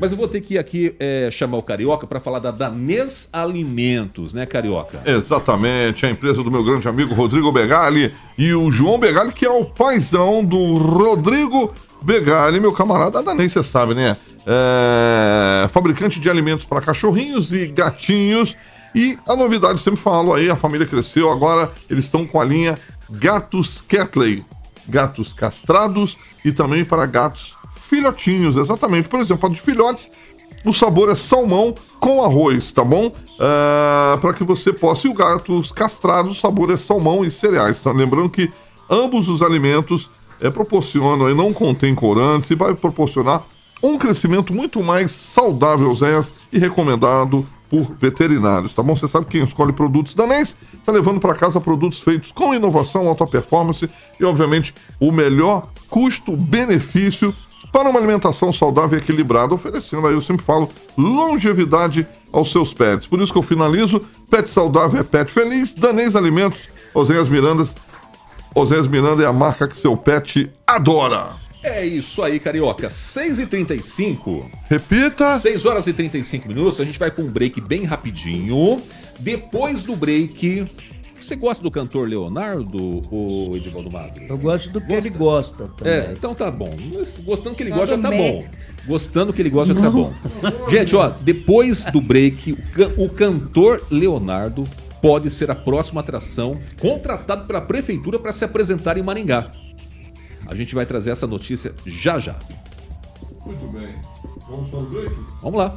Mas eu vou ter que aqui é, chamar o Carioca para falar da Danês Alimentos, né, Carioca? Exatamente. A empresa do meu grande amigo Rodrigo Begali e o João Begali, que é o paizão do Rodrigo Begali, meu camarada, danês, você sabe, né? É, fabricante de alimentos para cachorrinhos e gatinhos. E a novidade, sempre falo aí, a família cresceu, agora eles estão com a linha Gatos Catley. Gatos castrados e também para gatos filhotinhos, exatamente. Por exemplo, a de filhotes, o sabor é salmão com arroz, tá bom? É, para que você possa. E o gatos castrados, o sabor é salmão e cereais. Tá? Lembrando que ambos os alimentos é, proporcionam e não contém corantes e vai proporcionar um crescimento muito mais saudável aos e recomendado por veterinários, tá bom? Você sabe que quem escolhe produtos danês está levando para casa produtos feitos com inovação, alta performance e, obviamente, o melhor custo-benefício para uma alimentação saudável e equilibrada, oferecendo aí, eu sempre falo, longevidade aos seus pets. Por isso que eu finalizo, pet saudável é pet feliz, Danês Alimentos, Oséias Mirandas, Oséias Miranda é a marca que seu pet adora. É isso aí, Carioca. 6h35. Repita. 6 horas e 35 minutos. A gente vai com um break bem rapidinho. Depois do break, você gosta do cantor Leonardo ou Edivaldo Magro? Eu gosto do que gosta? ele gosta também. É, então tá bom. Gostando do que ele Só gosta já tá bom. Gostando do que ele gosta já tá bom. Gente, ó, depois do break, o cantor Leonardo pode ser a próxima atração contratado pela prefeitura para se apresentar em Maringá. A gente vai trazer essa notícia já já. Muito bem. Vamos para o break? Vamos lá.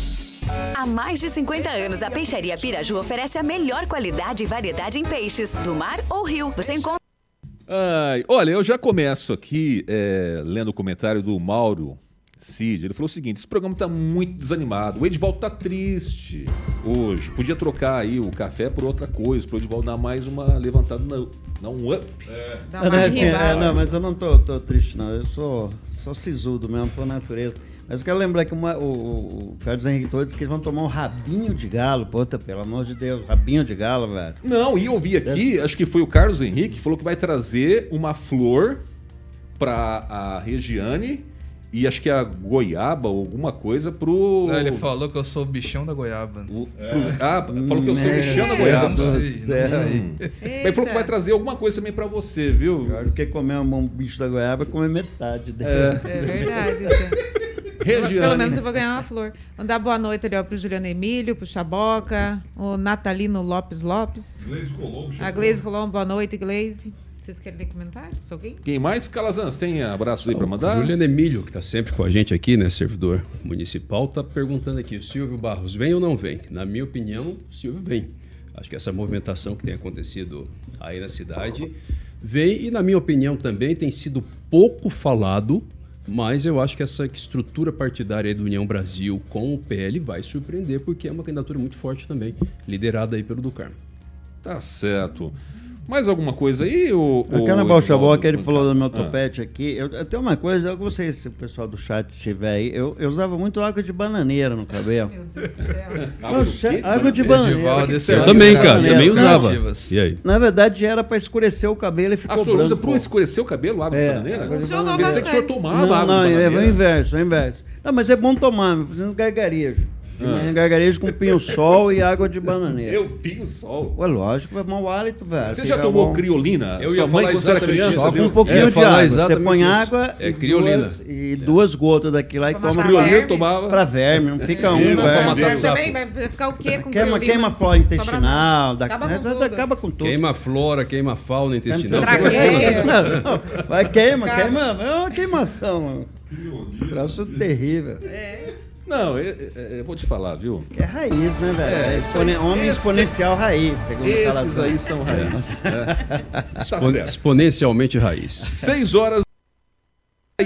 Há mais de 50 anos, a Peixaria Piraju oferece a melhor qualidade e variedade em peixes, do mar ou rio. Você encontra. Ai, olha, eu já começo aqui é, lendo o comentário do Mauro Cid, ele falou o seguinte: esse programa tá muito desanimado. O Edivaldo tá triste hoje. Podia trocar aí o café por outra coisa, pro Edivaldo dar mais uma levantada, na, dar um up. Dá Não, uma é, é, não, mas eu não tô, tô triste, não. Eu sou, sou sisudo mesmo por natureza. Mas eu quero lembrar que uma- o, o- Carlos Henrique Torres disse que eles vão tomar um rabinho de galo. Puta, pelo amor de Deus, rabinho de galo, velho. Não, e eu vi aqui, acho que foi o Carlos Henrique, falou que vai trazer uma flor pra a Regiane e acho que a goiaba ou alguma coisa pro. Não, ele falou que eu sou o bichão da goiaba. o- pro- ah, falou que eu sou o bichão da goiaba. Não sei, céu. não sei. Hum. Mas falou que vai trazer alguma coisa também pra você, viu? Pior do que comer um bom bicho da goiaba é comer metade dele. É verdade. Isso. é. Regiane. Pelo menos eu vou ganhar uma flor. Mandar boa noite ali ó, pro Juliano Emílio, pro Chaboca, o Natalino Lopes Lopes. A Gleise Colombo, boa noite, Gleise. Vocês querem ler comentários? Alguém? Quem mais? Calazans, tem abraços aí pra mandar? Juliano Emílio, que está sempre com a gente aqui, né, servidor municipal, está perguntando aqui: o Silvio Barros vem ou não vem? Na minha opinião, o Silvio vem. Acho que essa movimentação que tem acontecido aí na cidade vem, e na minha opinião também tem sido pouco falado, mas eu acho que essa estrutura partidária do União Brasil com o PL vai surpreender, porque é uma candidatura muito forte também, liderada aí pelo Ducarmo. Tá certo. Mais alguma coisa aí? O, O Carnaval Chaboca, ele Ah. falou do meu topete aqui. Eu, eu tenho uma coisa, eu não sei se o pessoal do chat tiver aí. Eu, eu usava muito água de bananeira no cabelo. Meu Deus do céu. Água do quê? água de bananeira. esse Eu também, cara, valendo também usava. E aí? Na verdade, era pra escurecer o cabelo e A ficou senhora usa branco. pro escurecer o cabelo, água É, de bananeira? Funcionou Pensei que o senhor bastante. tomava Não, água não, de é, bananeira. é o inverso, é o inverso. Não, mas é bom tomar, fazendo gargarejo. Ah. Gargarejo com pinho-sol e água de bananeira. Eu pio sol. Ué, lógico, é mau hálito, velho. Você Fica já tomou bom. criolina? Eu Sua ia mãe, falar quando você era criança. Só com deu- um pouquinho É, de falar água. Você exatamente põe isso. água É e criolina. duas, e duas gotas daquilo lá e Toma Criolina verme. tomava. pra verme. Não fica um Sim, pra verme. matar Verme também vai ficar o quê com Queima, criolina? queima a flora Sobra intestinal. nada. Da, Acaba com da- tudo. acaba com tudo. Queima a flora, queima a fauna intestinal. Traqueia. Não, não, vai queima, Acaba. queima. É uma queimação. Troço terrível. Não, eu, eu- eu vou te falar, viu? Que é raiz, né, velho? É, É, expone- homem esse- exponencial raiz, segundo Esses aí são raízes, né? [laughs] Tá Expon-. Exponencialmente raiz. 6 horas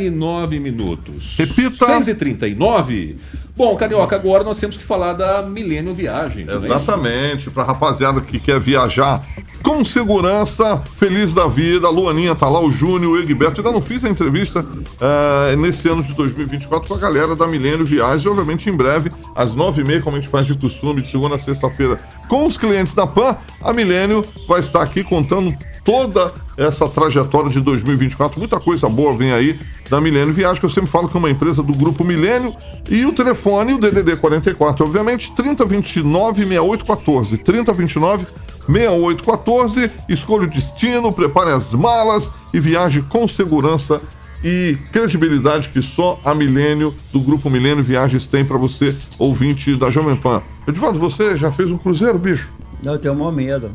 e 9 minutos. Repita. 6 e 39. Bom, Carioca, agora nós temos que falar da Milênio Viagens. é? Exatamente, pra rapaziada que quer viajar com segurança, feliz da vida. A Luaninha tá lá, o Júnior, o Egberto. Ainda não fiz a entrevista eh, nesse ano de 2024 com a galera da Milênio Viagens. Obviamente, em breve, às nove e meia, como a gente faz de costume, de segunda a sexta-feira, com os clientes da PAN, a Milênio vai estar aqui contando toda essa trajetória de 2024. Muita coisa boa vem aí da Milênio Viagem, que eu sempre falo que é uma empresa do Grupo Milênio. E o telefone, o DDD 44, obviamente, 3029 6814. 3029 6814. Escolha o destino, prepare as malas e viaje com segurança e credibilidade que só a Milênio, do Grupo Milênio Viagens, tem para você, ouvinte da Jovem Pan. Edivaldo, você já fez um cruzeiro, bicho? Não, eu tenho o maior medo.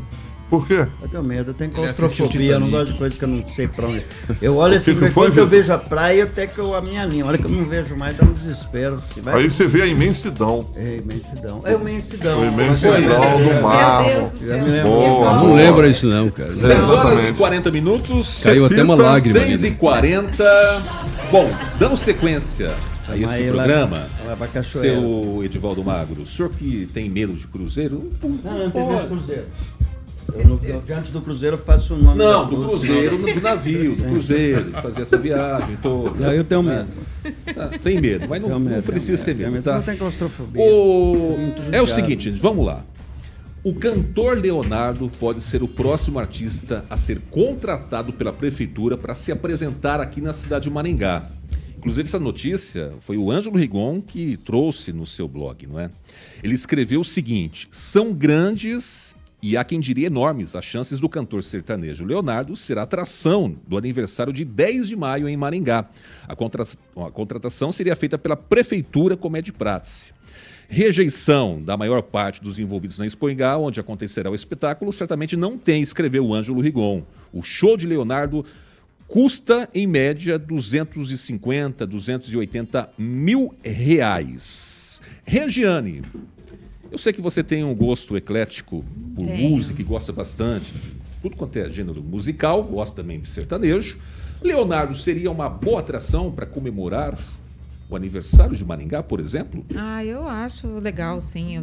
Por quê? Eu tenho medo, eu tenho claustrofobia, eu não gosto de coisas que eu não sei pra onde. Eu olho assim, que quando eu vejo a praia, até que eu a minha linha. Olha que eu não vejo mais, dá um desespero. Se vai... Aí você vê a imensidão. É imensidão. É imensidão. A imensidão do Meu mar. Deus do céu. Boa, Não lembra isso não, cara. 6 horas e Exatamente. 40 minutos. Caiu até uma lágrima ali. 6 e né? 40. Bom, dando sequência a esse Aí lá- programa, seu Edivaldo Magro, o senhor que tem medo de cruzeiro? Não, não tenho Pô, medo de cruzeiro. Eu, no- eu, diante do cruzeiro eu faço o nome Não, do cruz, cruzeiro, do navio, do cruzeiro, de fazer essa viagem toda. Não, eu tenho né? medo. Tá, tem medo, mas não, medo, não precisa ter tenho medo, tá? Não tem claustrofobia. O... É o seguinte, gente, vamos lá. O cantor Leonardo pode ser o próximo artista a ser contratado pela prefeitura para se apresentar aqui na cidade de Maringá. Inclusive, essa notícia foi o Ângelo Rigon que trouxe no seu blog, não é? Ele escreveu o seguinte: são grandes e há quem diria enormes as chances do cantor sertanejo Leonardo ser atração do aniversário de 10 de maio em Maringá. A, contra- a contratação seria feita pela prefeitura como de prática. Rejeição da maior parte dos envolvidos na Expoingá, onde acontecerá o espetáculo, certamente não tem, escreveu Ângelo Rigon. O show de Leonardo custa, em média, 250, 280 mil reais. Regiane, eu sei que você tem um gosto eclético por Tenho. música e gosta bastante de tudo quanto é gênero musical, gosta também de sertanejo. Leonardo seria uma boa atração para comemorar o aniversário de Maringá, por exemplo? Ah, eu acho legal, sim.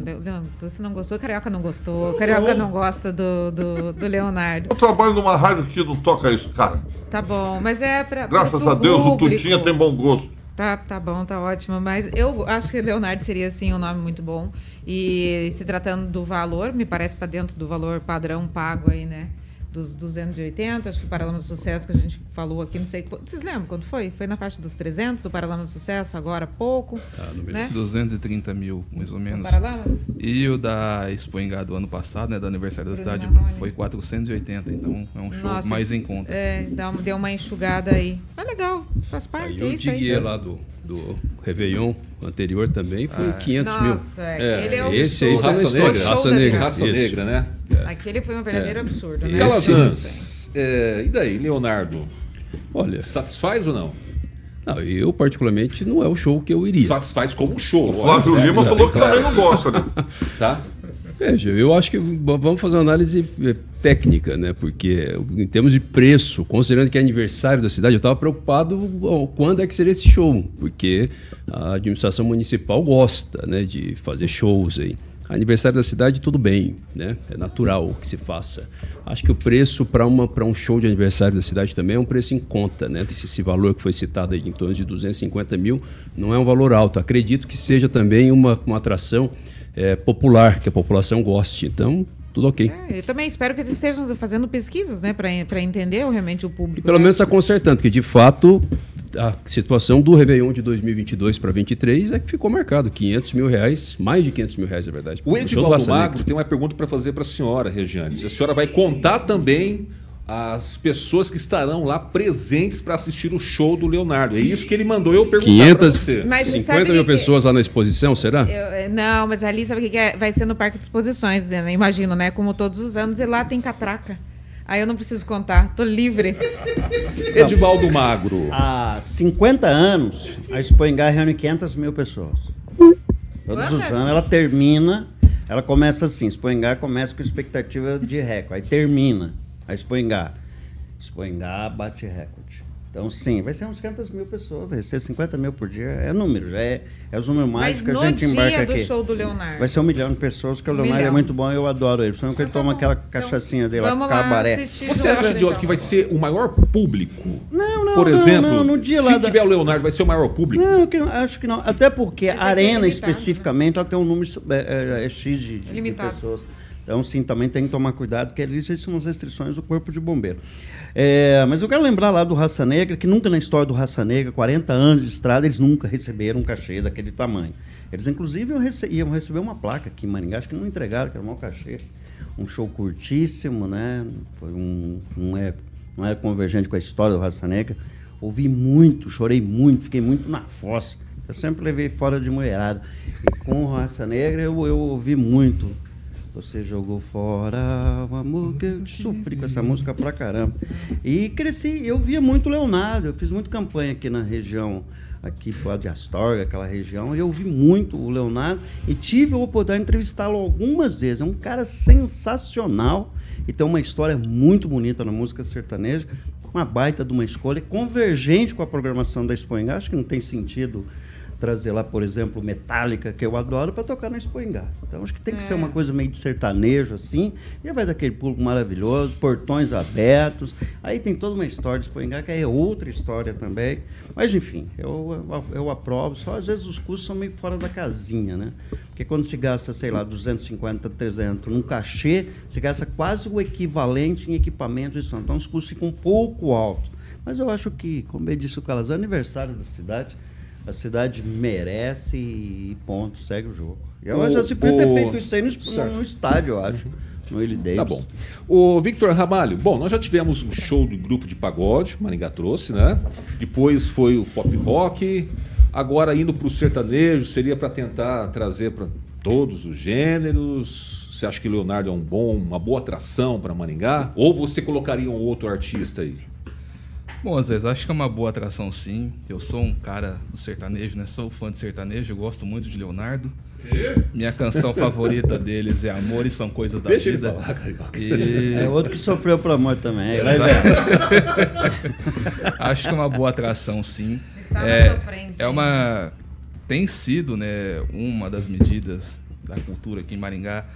Você não gostou, Carioca não gostou. Carioca não gosta do, do, do Leonardo. Eu trabalho numa rádio que não toca isso, cara. Tá bom, mas é pra. Graças pro a Deus o. Tutinha tem bom gosto. Tá, tá bom, tá ótimo. Mas eu acho que Leonardo seria, sim, um nome muito bom. E se tratando do valor, me parece que está dentro do valor padrão pago aí, né? Dos 280, acho que o Paralama do Sucesso que a gente falou aqui, não sei. Vocês lembram quando foi? Foi na faixa dos 300 do Paralama do Sucesso, agora há pouco. Ah, não me né? 230 mil, mais ou menos. Paralamas? E o da Expo Engar do ano passado, né, do aniversário da Bruno cidade, Marrone. foi 480. Então é um show Nossa, mais em conta. É, deu uma enxugada aí. Mas legal, faz parte. Aí é o isso aí. Lá do, do Réveillon anterior também foi 500 mil. Nossa, aquele é, o esse aí tá Raça história. Negra. Raça Negra. Raça. Negra, né? Aquele foi um verdadeiro absurdo, né? Calazans, é, e daí, Leonardo? Olha, Satisfaz ou não? não, eu particularmente não é o show que eu iria. Satisfaz como um show. O Flávio olha, Lima já falou que também não gosta, né? Tá? Veja, eu acho que vamos fazer uma análise eh, técnica, né? Porque em termos de preço, considerando que é aniversário da cidade, eu estava preocupado quando é que seria esse show, porque a administração municipal gosta, né, de fazer shows aí. Aniversário da cidade, tudo bem, né? É natural que se faça. Acho que o preço para um show de aniversário da cidade também é um preço em conta, né? Esse, esse valor que foi citado aí em torno de 250 mil não é um valor alto. Acredito que seja também uma, uma atração é, popular, que a população goste. Então, tudo ok. É, eu também espero que eles estejam fazendo pesquisas, né, para entender realmente o público. Pelo né? menos está consertando, porque de fato a situação do Réveillon de 2022 para 2023 é que ficou marcado 500 mil reais, mais de 500 mil reais, na verdade. O Edivaldo. Magro tem uma pergunta para fazer para a senhora, Regiane. A senhora vai contar também as pessoas que estarão lá presentes para assistir o show do Leonardo. É isso que ele mandou eu perguntar para você. Mas você 550 sabe mil que- pessoas lá na exposição, será? Eu- é, não, mas ali sabe o que, é? Vai ser no Parque de Exposições, né? imagino, né? Como todos os anos, e lá tem catraca. Aí eu não preciso contar, tô livre. [laughs] Edivaldo Magro. Há 50 anos, a Expo reúne 500 mil pessoas. Todos os anos ela termina, ela começa assim, Expo começa com expectativa de recorde, aí termina a Expo Engar. Expo Engar bate recorde. Então, sim, vai ser uns 500 mil pessoas, vai ser 50 mil por dia, é número, já é, é os números mágicos que no a gente embarca dia do aqui. show do Leonardo. Vai ser um milhão de pessoas, porque o Leonardo é milhão. muito bom e eu adoro ele. Principalmente quando ele Então tá toma aquela Então, cachaçinha dele, vamos lá, lá cabaré. Você acha, Idiota, então. que vai ser o maior público? Não, não, Por não, exemplo, não, no dia se lá da- tiver o Leonardo, vai ser o maior público? Não, que não- acho que não. Até porque Esse a aqui é arena limitado, especificamente ela tem um número é, é, é X de, de- pessoas. Então, sim, também tem que tomar cuidado, porque ali são as restrições do Corpo de Bombeiro. É, mas eu quero lembrar lá do Raça Negra, que nunca na história do Raça Negra, 40 anos de estrada, eles nunca receberam um cachê daquele tamanho. Eles, inclusive, iam, rece- iam receber uma placa aqui em Maringá, acho que não entregaram, que era um cachê. Um show curtíssimo, né? Foi um, não, é, não é convergente com a história do Raça Negra. Ouvi muito, chorei muito, fiquei muito na fossa. Eu sempre levei fora de mulherada. E com Raça Negra eu, eu ouvi muito. Você jogou fora o amor que eu sofri com essa música pra caramba. E cresci, eu via muito Leonardo, eu fiz muita campanha aqui na região, aqui pro de Astorga, aquela região, e eu vi muito o Leonardo e tive a oportunidade de entrevistá-lo algumas vezes. É um cara sensacional e tem uma história muito bonita na música sertaneja, uma baita de uma escolha, convergente com a programação da Engar. Acho que não tem sentido trazer lá, por exemplo, Metallica, que eu adoro, para tocar na Expo Engar. Então acho que tem que ser É. uma coisa meio de sertanejo assim, e vai daquele público maravilhoso, portões abertos. Aí tem toda uma história de Expo Engar, que é outra história também. Mas enfim, eu, eu, eu aprovo, só às vezes os custos são meio fora da casinha, né? Porque quando se gasta, sei lá, 250, 300 num cachê, se gasta quase o equivalente em equipamento e som. Então os custos ficam um pouco altos. Mas eu acho que, como bem disse o Calazan, é aniversário da cidade. A cidade merece e ponto, segue o jogo. Eu O- acho que podia ter feito isso aí no, no, no estádio, eu acho. No Willie Davis. Tá bom. O Victor Ramalho, bom, nós já tivemos um show do grupo de pagode, Maringá trouxe, né? Depois foi o pop rock. Agora indo para o sertanejo, seria para tentar trazer para todos os gêneros. Você acha que Leonardo é um bom, uma boa atração para Maringá? Ou você colocaria um outro artista aí? Bom, às vezes acho que é uma boa atração sim. Eu sou um cara do sertanejo, né? Sou fã de sertanejo, gosto muito de Leonardo. Minha canção [laughs] favorita deles é Amor e São Coisas da Deixa ele Vida. falar, Carioca. E É outro que sofreu por amor também. Ver. [laughs] acho que é uma boa atração sim. Tá é, sofrência é uma tem sido, né, uma das medidas da cultura aqui em Maringá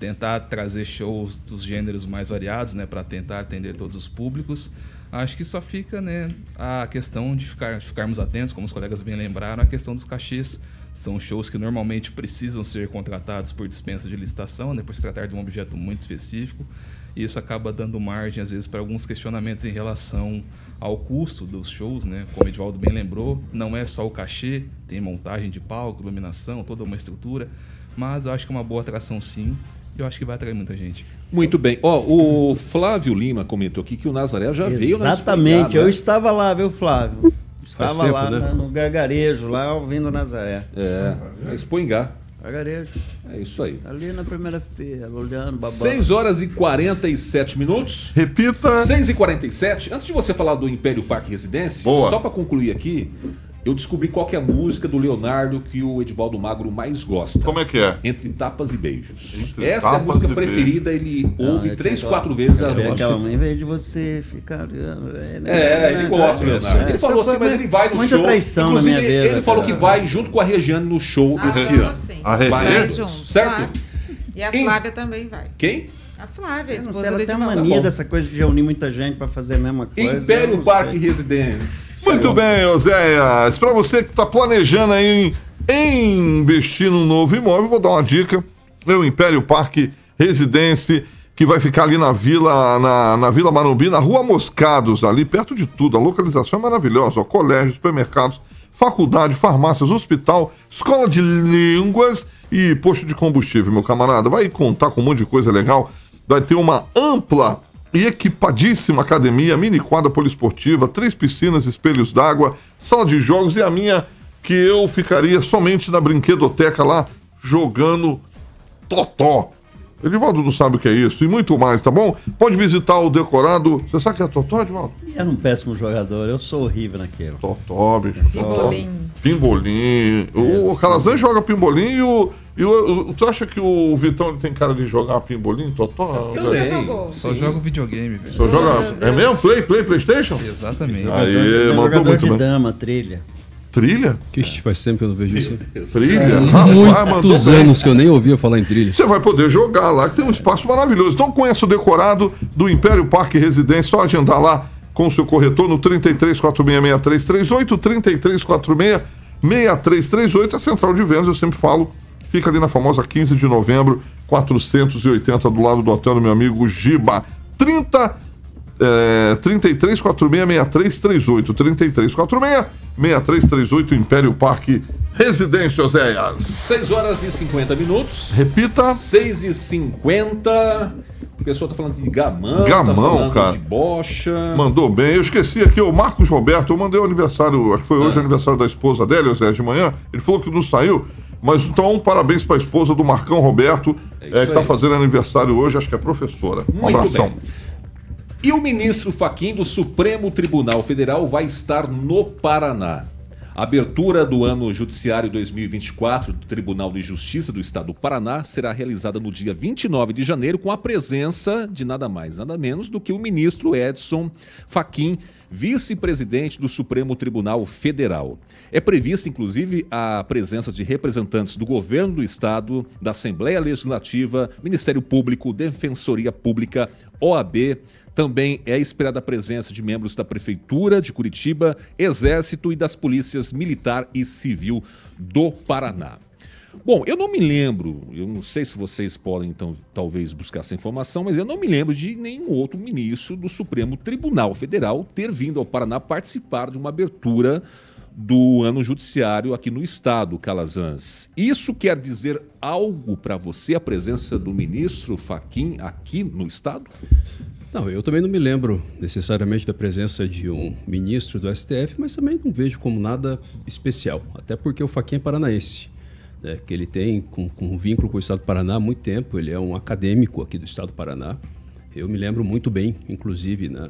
tentar trazer shows dos gêneros mais variados, né, para tentar atender todos os públicos. Acho que só fica, né, a questão de ficar, ficarmos atentos, como os colegas bem lembraram, a questão dos cachês. São shows que normalmente precisam ser contratados por dispensa de licitação, né, por se tratar de um objeto muito específico. E isso acaba dando margem, às vezes, para alguns questionamentos em relação ao custo dos shows, né? Como o Edvaldo bem lembrou, não é só o cachê, tem montagem de palco, iluminação, toda uma estrutura. Mas eu acho que é uma boa atração sim. Eu acho que vai atrair muita gente. Muito bem. Ó, o Flávio Lima comentou aqui que o Nazaré já veio na Exatamente, eu né? estava lá, viu, Flávio? Estava tempo, lá né? na- no gargarejo, lá ouvindo Nazaré. É, é Expoingá. Gargarejo, É isso aí. ali na primeira feira, olhando, babando. 6 horas e 47 minutos. Repita. 6 e 47 Antes de você falar do Império Parque Residência, Boa. só para concluir aqui, eu descobri qual que é a música do Leonardo que o Edivaldo Magro mais gosta. Como é que é? Entre tapas e beijos. Entre Essa é a música preferida, ele ouve é três, quatro vezes. a É noite. aquela, em vez de você ficar. É, ele gosta, Leonardo. Ele falou assim, mas ele vai no Muita show. traição na Inclusive, minha vida. ele falou que vai junto com a Regiane no show Ah, esse ano. A Regiane? Vai junto, certo? E a Em- Flávia também vai. Quem? A Flávia, a esposa sei, ela do tem uma mania dessa coisa de reunir muita gente pra fazer a mesma coisa. Império Parque sei. Residência. Muito bem, Oséias. Para você que está planejando aí em, investir num novo imóvel, vou dar uma dica. É o Império Parque Residência, que vai ficar ali na Vila, na, na Vila Marumbi, na Rua Moscados, ali perto de tudo. A localização é maravilhosa. Ó, colégio, supermercados, faculdade, farmácias, hospital, escola de línguas e posto de combustível, meu camarada. Vai contar com um monte de coisa legal. Vai ter uma ampla e equipadíssima academia, mini quadra poliesportiva, três piscinas, espelhos d'água, sala de jogos e a minha que eu ficaria somente na brinquedoteca lá jogando totó. Edivaldo não sabe o que é isso e muito mais, tá bom? Pode visitar o decorado. Você sabe o que é totó, Edivaldo? Era um péssimo jogador, eu sou horrível naquilo. Totó, bicho. Pimbolim. Pimbolim. O Calazan joga pimbolim e o. E o, o- tu acha que o Vitão tem cara de jogar pimbolim, totó? Também. Só joga videogame, velho. Só joga. É mesmo? Play, play, Playstation? Exatamente. Aí, é mandou jogador muito de bem. dama, trilha. Trilha? Que faz tempo que eu não vejo isso. Trilha? Rapaz, Muitos bem. anos que eu nem ouvia falar em trilha. Você vai poder jogar lá, que tem um espaço maravilhoso. Então conheça o decorado do Império Parque Residência. Só agendar lá com o seu corretor no 33466338, 33466338. A central de vendas, eu sempre falo, fica ali na famosa 15 de novembro, 480, do lado do hotel do meu amigo Giba. 30 é, 33466338, 33466338, Império Parque Residência, Oséias. 6 horas e 50 minutos. Repita. 6 e 50 O pessoal tá falando de gamão, Gamão, tá cara. de bocha. Mandou bem. Eu esqueci aqui o Marcos Roberto. Eu mandei o aniversário, acho que foi hoje o aniversário da esposa dele, ou seja, de manhã. Ele falou que não saiu. Mas então, um parabéns para a esposa do Marcão Roberto, É é, que está fazendo aniversário hoje, acho que é professora. Um Muito abração. bem. E o ministro Faquim do Supremo Tribunal Federal vai estar no Paraná. Abertura do ano judiciário 2024 do Tribunal de Justiça do Estado do Paraná será realizada no dia 29 de janeiro com a presença de nada mais, nada menos do que o ministro Edson Fachin, vice-presidente do Supremo Tribunal Federal. É prevista, inclusive, a presença de representantes do governo do Estado, da Assembleia Legislativa, Ministério Público, Defensoria Pública, OAB. Também é esperada a presença de membros da Prefeitura de Curitiba, Exército e das Polícias Militar e Civil do Paraná. Bom, eu não me lembro, eu não sei se vocês podem então talvez buscar essa informação, mas eu não me lembro de nenhum outro ministro do Supremo Tribunal Federal ter vindo ao Paraná participar de uma abertura do ano judiciário aqui no estado, Calazans. Isso quer dizer algo para você a presença do ministro Faquim aqui no estado? Não, eu também não me lembro necessariamente da presença de um ministro do STF, mas também não vejo como nada especial. Até porque o Faquinha é paranaense, né, que ele tem com, com um vínculo com o Estado do Paraná há muito tempo. Ele é um acadêmico aqui do Estado do Paraná. Eu me lembro muito bem, inclusive, na,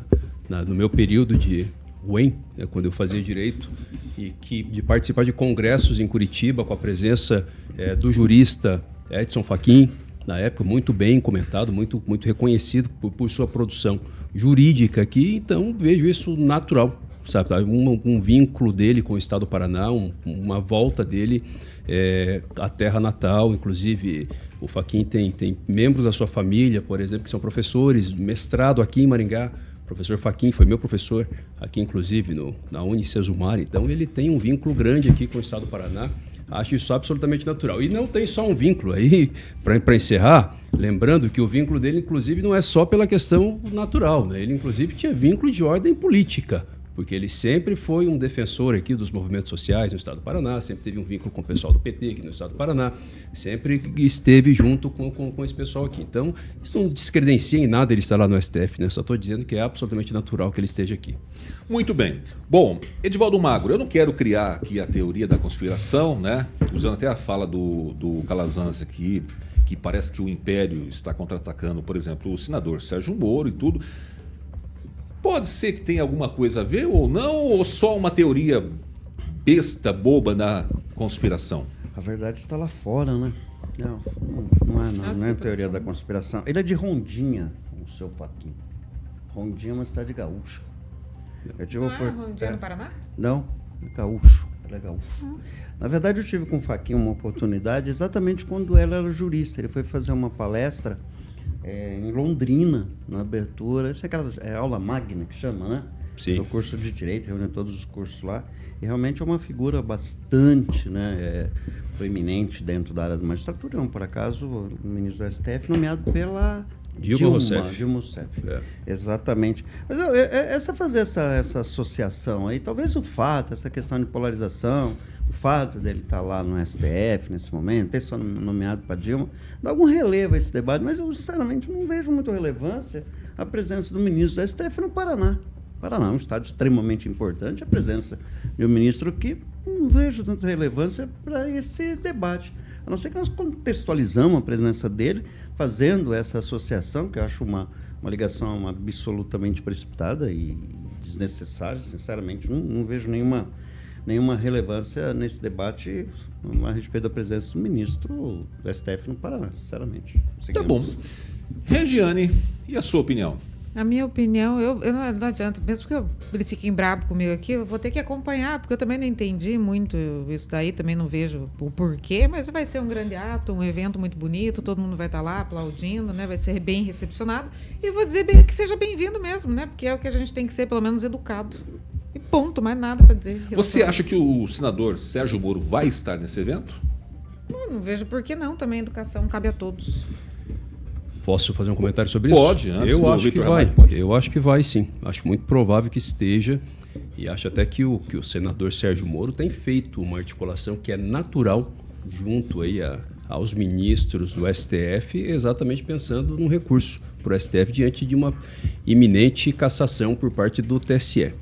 na- no meu período de UEM, né, quando eu fazia direito, e que de participar de congressos em Curitiba com a presença eh, do jurista Edson Fachin, na época muito bem comentado, muito, muito reconhecido por, por sua produção jurídica aqui, então vejo isso natural. sabe? Tá? Um, um vínculo dele com o Estado do Paraná, um, uma volta dele é, à terra natal, inclusive o Faquin tem, tem membros da sua família, por exemplo, que são professores, mestrado aqui em Maringá. O professor Faquin foi meu professor aqui, inclusive, no, na Unicesumar. Então, ele tem um vínculo grande aqui com o Estado do Paraná. Acho isso absolutamente natural. E não tem só um vínculo aí, [laughs] para encerrar, lembrando que o vínculo dele, inclusive, não é só pela questão natural. Né? Ele, inclusive, tinha vínculo de ordem política porque ele sempre foi um defensor aqui dos movimentos sociais no estado do Paraná, sempre teve um vínculo com o pessoal do PT aqui no estado do Paraná, sempre esteve junto com, com, com esse pessoal aqui. Então, isso não descredencia em nada ele estar lá no STF, né? Só estou dizendo que é absolutamente natural que ele esteja aqui. Muito bem. Bom, Edivaldo Magro, eu não quero criar aqui a teoria da conspiração, né? Usando até a fala do, do Calazans aqui, que parece que o Império está contra-atacando, por exemplo, o senador Sérgio Moro e tudo. Pode ser que tenha alguma coisa a ver ou não, ou só uma teoria besta, boba da conspiração? A verdade está lá fora, né? Não, não, é, não, não é teoria da conspiração. Ele é de Rondinha, o seu Faquinho. Rondinha é uma cidade gaúcha. Eu tive não é Rondinha é. no Paraná? Não, é gaúcho. Ele é gaúcho. Uhum. Na verdade, eu tive com o Faquinho uma oportunidade exatamente quando ele era jurista. Ele foi fazer uma palestra é, em Londrina, na abertura. Isso é aquela é aula magna que chama, né? Sim. O curso de Direito, reúne todos os cursos lá. E realmente é uma figura bastante né, é, proeminente dentro da área da magistratura. Não, por acaso, o ministro do STF nomeado pela Dilma, Dilma Rousseff. Dilma Rousseff. É. Exatamente. Mas eu, essa fazer essa, essa associação aí, talvez o fato, essa questão de polarização, o fato dele estar tá lá no STF nesse momento, ter só nomeado para Dilma, dá algum relevo a esse debate, mas eu, sinceramente, não vejo muita relevância a presença do ministro do STF no Paraná. Paraná é um estado extremamente importante, a presença de um ministro que não vejo tanta relevância para esse debate. A não ser que nós contextualizamos a presença dele, fazendo essa associação, que eu acho uma, uma ligação absolutamente precipitada e desnecessária, sinceramente, não, não vejo nenhuma nenhuma relevância nesse debate a respeito da presença do ministro do STF no Paraná, sinceramente. Seguimos. Tá bom. Regiane, e a sua opinião? A minha opinião, eu, eu não, não, adianta, mesmo que eles fiquem bravos comigo aqui, eu vou ter que acompanhar, porque eu também não entendi muito isso daí, também não vejo o porquê, mas vai ser um grande ato, um evento muito bonito, todo mundo vai estar lá aplaudindo, né? Vai ser bem recepcionado. E vou dizer bem que seja bem-vindo mesmo, né? Porque é o que a gente tem que ser, pelo menos, educado. E ponto, mais nada para dizer. Você acha que o senador Sérgio Moro vai estar nesse evento? Não, não vejo por que não. Também a educação cabe a todos. Posso fazer um comentário sobre pode, isso? Pode, Eu acho que vai. Pode. Eu acho que vai, sim. Acho muito provável que esteja. E acho até que o, que o senador Sérgio Moro tem feito uma articulação que é natural junto aí a, aos ministros do STF, exatamente pensando num recurso para o STF diante de uma iminente cassação por parte do TSE.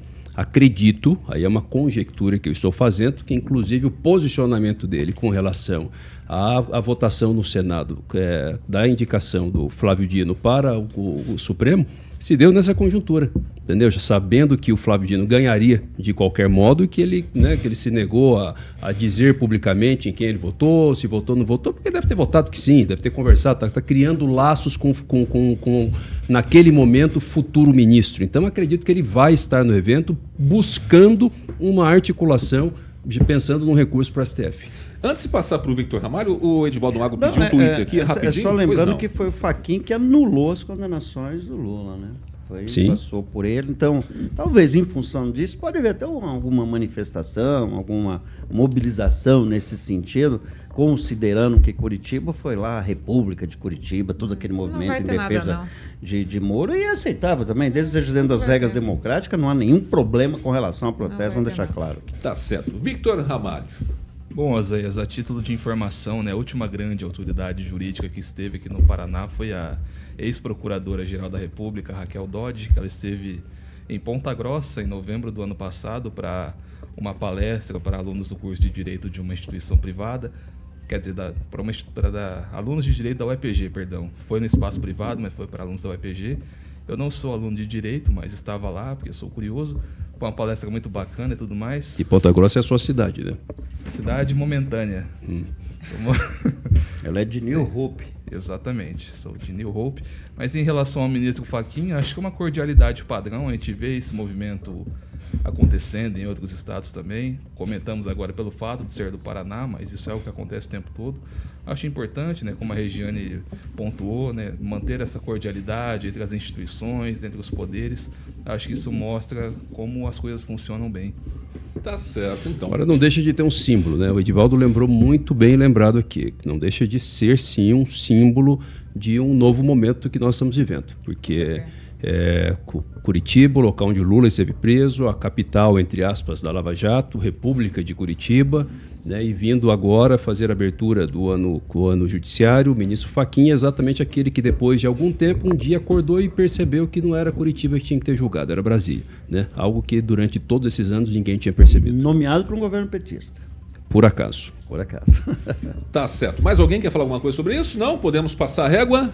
Acredito, aí é uma conjectura que eu estou fazendo, que inclusive o posicionamento dele com relação à, à votação no Senado é, da indicação do Flávio Dino para o, o, Supremo se deu nessa conjuntura, entendeu? Já sabendo que o Flávio Dino ganharia de qualquer modo e que ele, né, que ele se negou a, a dizer publicamente em quem ele votou, se votou ou não votou, porque deve ter votado que sim, deve ter conversado, está tá criando laços com, com, com, com, naquele momento, futuro ministro. Então, acredito que ele vai estar no evento buscando uma articulação de, pensando num recurso para o STF. Antes de passar para o Victor Ramalho, o Edvaldo Mago não, pediu um é, tweet é, aqui, é, rapidinho. É só lembrando que foi o Faquin que anulou as condenações do Lula, né? Foi, Sim. passou por ele. Então, talvez em função disso, pode haver até alguma manifestação, alguma mobilização nesse sentido, considerando que Curitiba foi lá a República de Curitiba, todo aquele movimento em defesa nada, de, de Moro, e é aceitável também, desde que dentro das regras ter. democráticas, não há nenhum problema com relação ao protesto, vamos deixar claro. Tá certo. Victor Ramalho. Bom, Azeias, a título de informação, né, a última grande autoridade jurídica que esteve aqui no Paraná foi a ex-procuradora-geral da República, Raquel Dodge, que ela esteve em Ponta Grossa em novembro do ano passado para uma palestra para alunos do curso de Direito de uma instituição privada, quer dizer, para, alunos de Direito da UEPG, perdão. Foi no espaço privado, mas foi para alunos da UEPG. Eu não sou aluno de Direito, mas estava lá, porque sou curioso. Foi uma palestra muito bacana e tudo mais. E Ponta Grossa é a sua cidade, né? Cidade momentânea. Hum. Ela é de New Hope. Exatamente, sou de New Hope. Mas em relação ao ministro Faquinha, acho que é uma cordialidade padrão. A gente vê esse movimento acontecendo em outros estados também. Comentamos agora pelo fato de ser do Paraná, mas isso é o que acontece o tempo todo. Acho importante, né, como a Regiane pontuou, né, manter essa cordialidade entre as instituições, entre os poderes. Acho que isso mostra como as coisas funcionam bem. Tá certo, então. Agora não deixa de ter um símbolo, né? O Edivaldo lembrou muito bem lembrado aqui. Não deixa de ser sim um símbolo de um novo momento que nós estamos vivendo, porque é, Curitiba, o local onde Lula esteve preso, a capital entre aspas da Lava Jato, República de Curitiba, né, e vindo agora fazer a abertura do ano, do ano judiciário, o ministro Faquinha é exatamente aquele que depois de algum tempo, um dia acordou e percebeu que não era Curitiba que tinha que ter julgado, era Brasília. Né? Algo que durante todos esses anos ninguém tinha percebido. Nomeado por um governo petista. Por acaso. Por acaso. [laughs] tá certo. Mais alguém quer falar alguma coisa sobre isso? Não? Podemos passar a régua?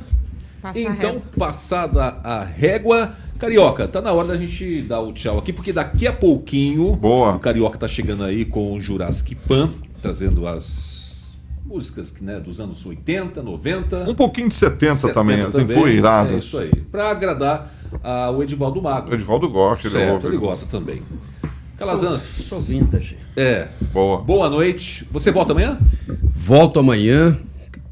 Passa então, régua. passada a régua. Carioca, tá na hora da gente dar o tchau aqui, porque daqui a pouquinho Boa. o Carioca tá chegando aí com o Jurassic Pan, trazendo as músicas né, dos anos 80, 90. Um pouquinho de 70, 70 também, as também. empoeiradas. É isso aí. Pra agradar ah, o Edivaldo Magro. O Edivaldo gosta, ele certo, ouve. ele gosta também. Calazans. Sou vintage. É. Boa. Boa noite. Você volta amanhã? Volto amanhã.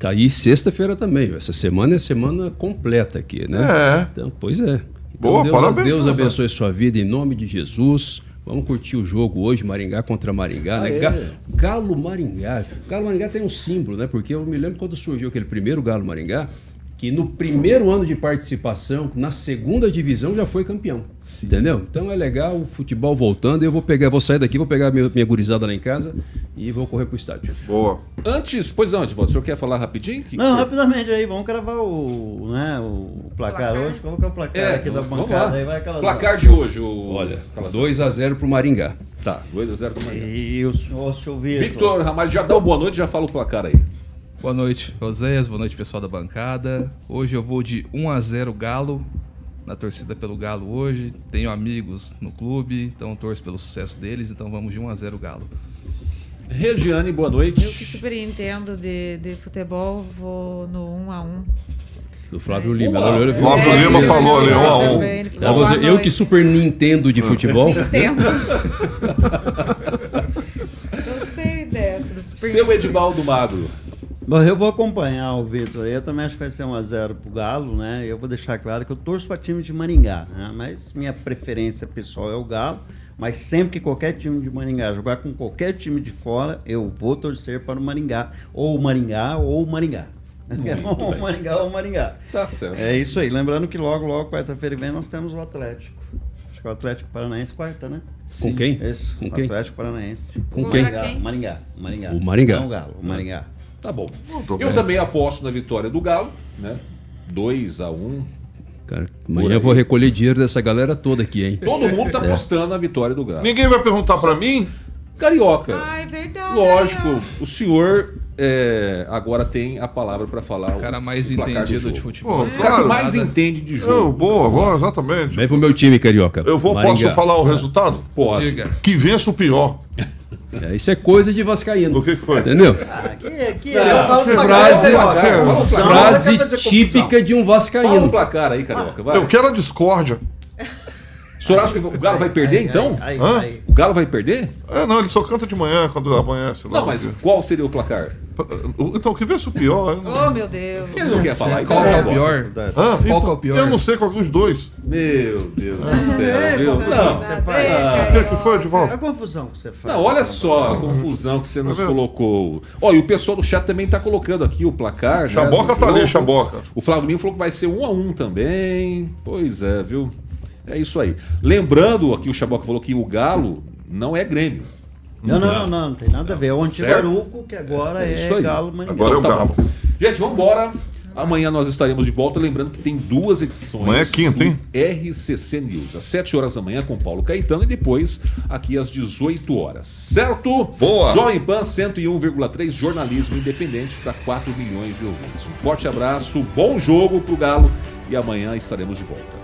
Tá aí sexta-feira também. Essa semana é semana completa aqui, né? É. Então, pois é. Então, Boa, Deus, parabéns, Deus abençoe sua vida em nome de Jesus. Vamos curtir o jogo hoje, Maringá contra Maringá, né? Galo Maringá. Galo Maringá tem um símbolo, né? Porque eu me lembro quando surgiu aquele primeiro Galo Maringá, que no primeiro ano de participação, na segunda divisão, já foi campeão. Entendeu? Então é legal o futebol voltando. Eu vou pegar, vou sair daqui, vou pegar minha, minha gurizada lá em casa e vou correr pro estádio. Boa. Antes, pois não, Edivaldo, o senhor quer falar rapidinho? Que que Não, senhor- rapidamente aí, vamos gravar o, né, o placar, Placar. hoje. Qual que é o placar É, aqui da bancada? Aí vai aquela Placar de hoje, o... Olha, Calazans. 2 a 0 pro Maringá. Tá, 2x0 pro Maringá. E o senhor, o senhor Vitor. Victor Ramalho, já dá uma boa noite, já fala o placar aí. Boa noite, Oséias. Boa noite, pessoal da bancada. Hoje eu vou de 1 a 0 Galo, na torcida pelo Galo hoje. Tenho amigos no clube, então torço pelo sucesso deles, então vamos de 1 a 0 Galo. Regiane, boa Eu que noite. super entendo de, de futebol, vou no 1 a 1 Do Flávio Lima. Boa. Ela- Flávio ela- Lima falou ali, um a um. Também, ele falou, Ela boa falou assim, eu noite. que super Nintendo de futebol. [laughs] Entendo. [laughs] Gostei dessa. do super- Seu Edivaldo Magro. Bom, eu vou acompanhar o Vitor. Eu também acho que vai ser 1x0 pro Galo, né? Eu vou deixar claro que eu torço para time de Maringá, né? Mas minha preferência pessoal é o Galo. Mas sempre que qualquer time de Maringá jogar com qualquer time de fora, eu vou torcer para o Maringá. Ou o Maringá, ou o Maringá. ou [laughs] bem. Maringá ou Maringá. Tá certo. É isso aí. Lembrando que logo, logo, quarta-feira vem, nós temos o Atlético. Acho que é o Atlético Paranaense quarta, né? Com quem? Isso, Com o quem? Atlético Paranaense. Com quem? Maringá, Quem? Maringá, Maringá. O Maringá. Não o Galo, o Maringá. Tá bom. Eu bem. também aposto na vitória do Galo, né? 2x1. Cara, amanhã eu vou recolher dinheiro dessa galera toda aqui, hein? Todo mundo tá apostando na vitória do Galo. Ninguém vai perguntar pra mim? Carioca. Ah, é verdade. Lógico, o senhor é, agora tem a palavra para falar O cara mais o entendido de futebol. Pô, O cara Claro. mais entende de Eu, jogo. boa, boa, exatamente. Vem pro meu time, Carioca. Eu vou, posso Maringá. falar o resultado? Pode. Diga. Que vença o pior. [laughs] É, isso é coisa de vascaíno. O que, que foi? Entendeu? Ah, que, que Não, fala pra frase-. Fala placar. Frase típica de um Fala o vascaíno. placar aí, Carioca. Vai. Eu quero a discórdia. O senhor acha que o Galo vai perder, Ai, então? ai, Hã? ai. O Galo vai perder? É, não, ele só canta de manhã quando amanhece. lá Não, mas dia. qual seria o placar? Então, que vença o pior. Oh, meu Deus. Ele não quer falar. Qual que é o então pior? Hã? Qual que é Então, o pior? Eu não sei qual dos dois. Meu Deus do céu, viu? Não, Você faz. O que, que foi, Edivaldo? É a confusão que você faz. não, olha só a confusão que você nos vendo? colocou. Ó, e o pessoal do chat também tá colocando aqui o placar. né, Chaboca do tá ali. Chaboca. O Flávio Lima falou que vai ser um a um também. Pois é, viu? É isso aí. Lembrando aqui, o Chaboca falou que o Galo não é Grêmio. Não, não, não, não, não tem nada a ver. É o Antibaruco, que agora É é, isso aí. Galo Maringá. Agora é o Então tá Galo. bom. Gente, vamos embora. Amanhã nós estaremos de volta. Lembrando que tem duas edições. Amanhã é quinta, hein? RCC News. Às 7 horas da manhã com Paulo Caetano e depois aqui às 18 horas. Certo? Boa. Jovem Pan 101,3 jornalismo independente para 4 milhões de ouvintes. Um forte abraço, bom jogo pro Galo e amanhã estaremos de volta.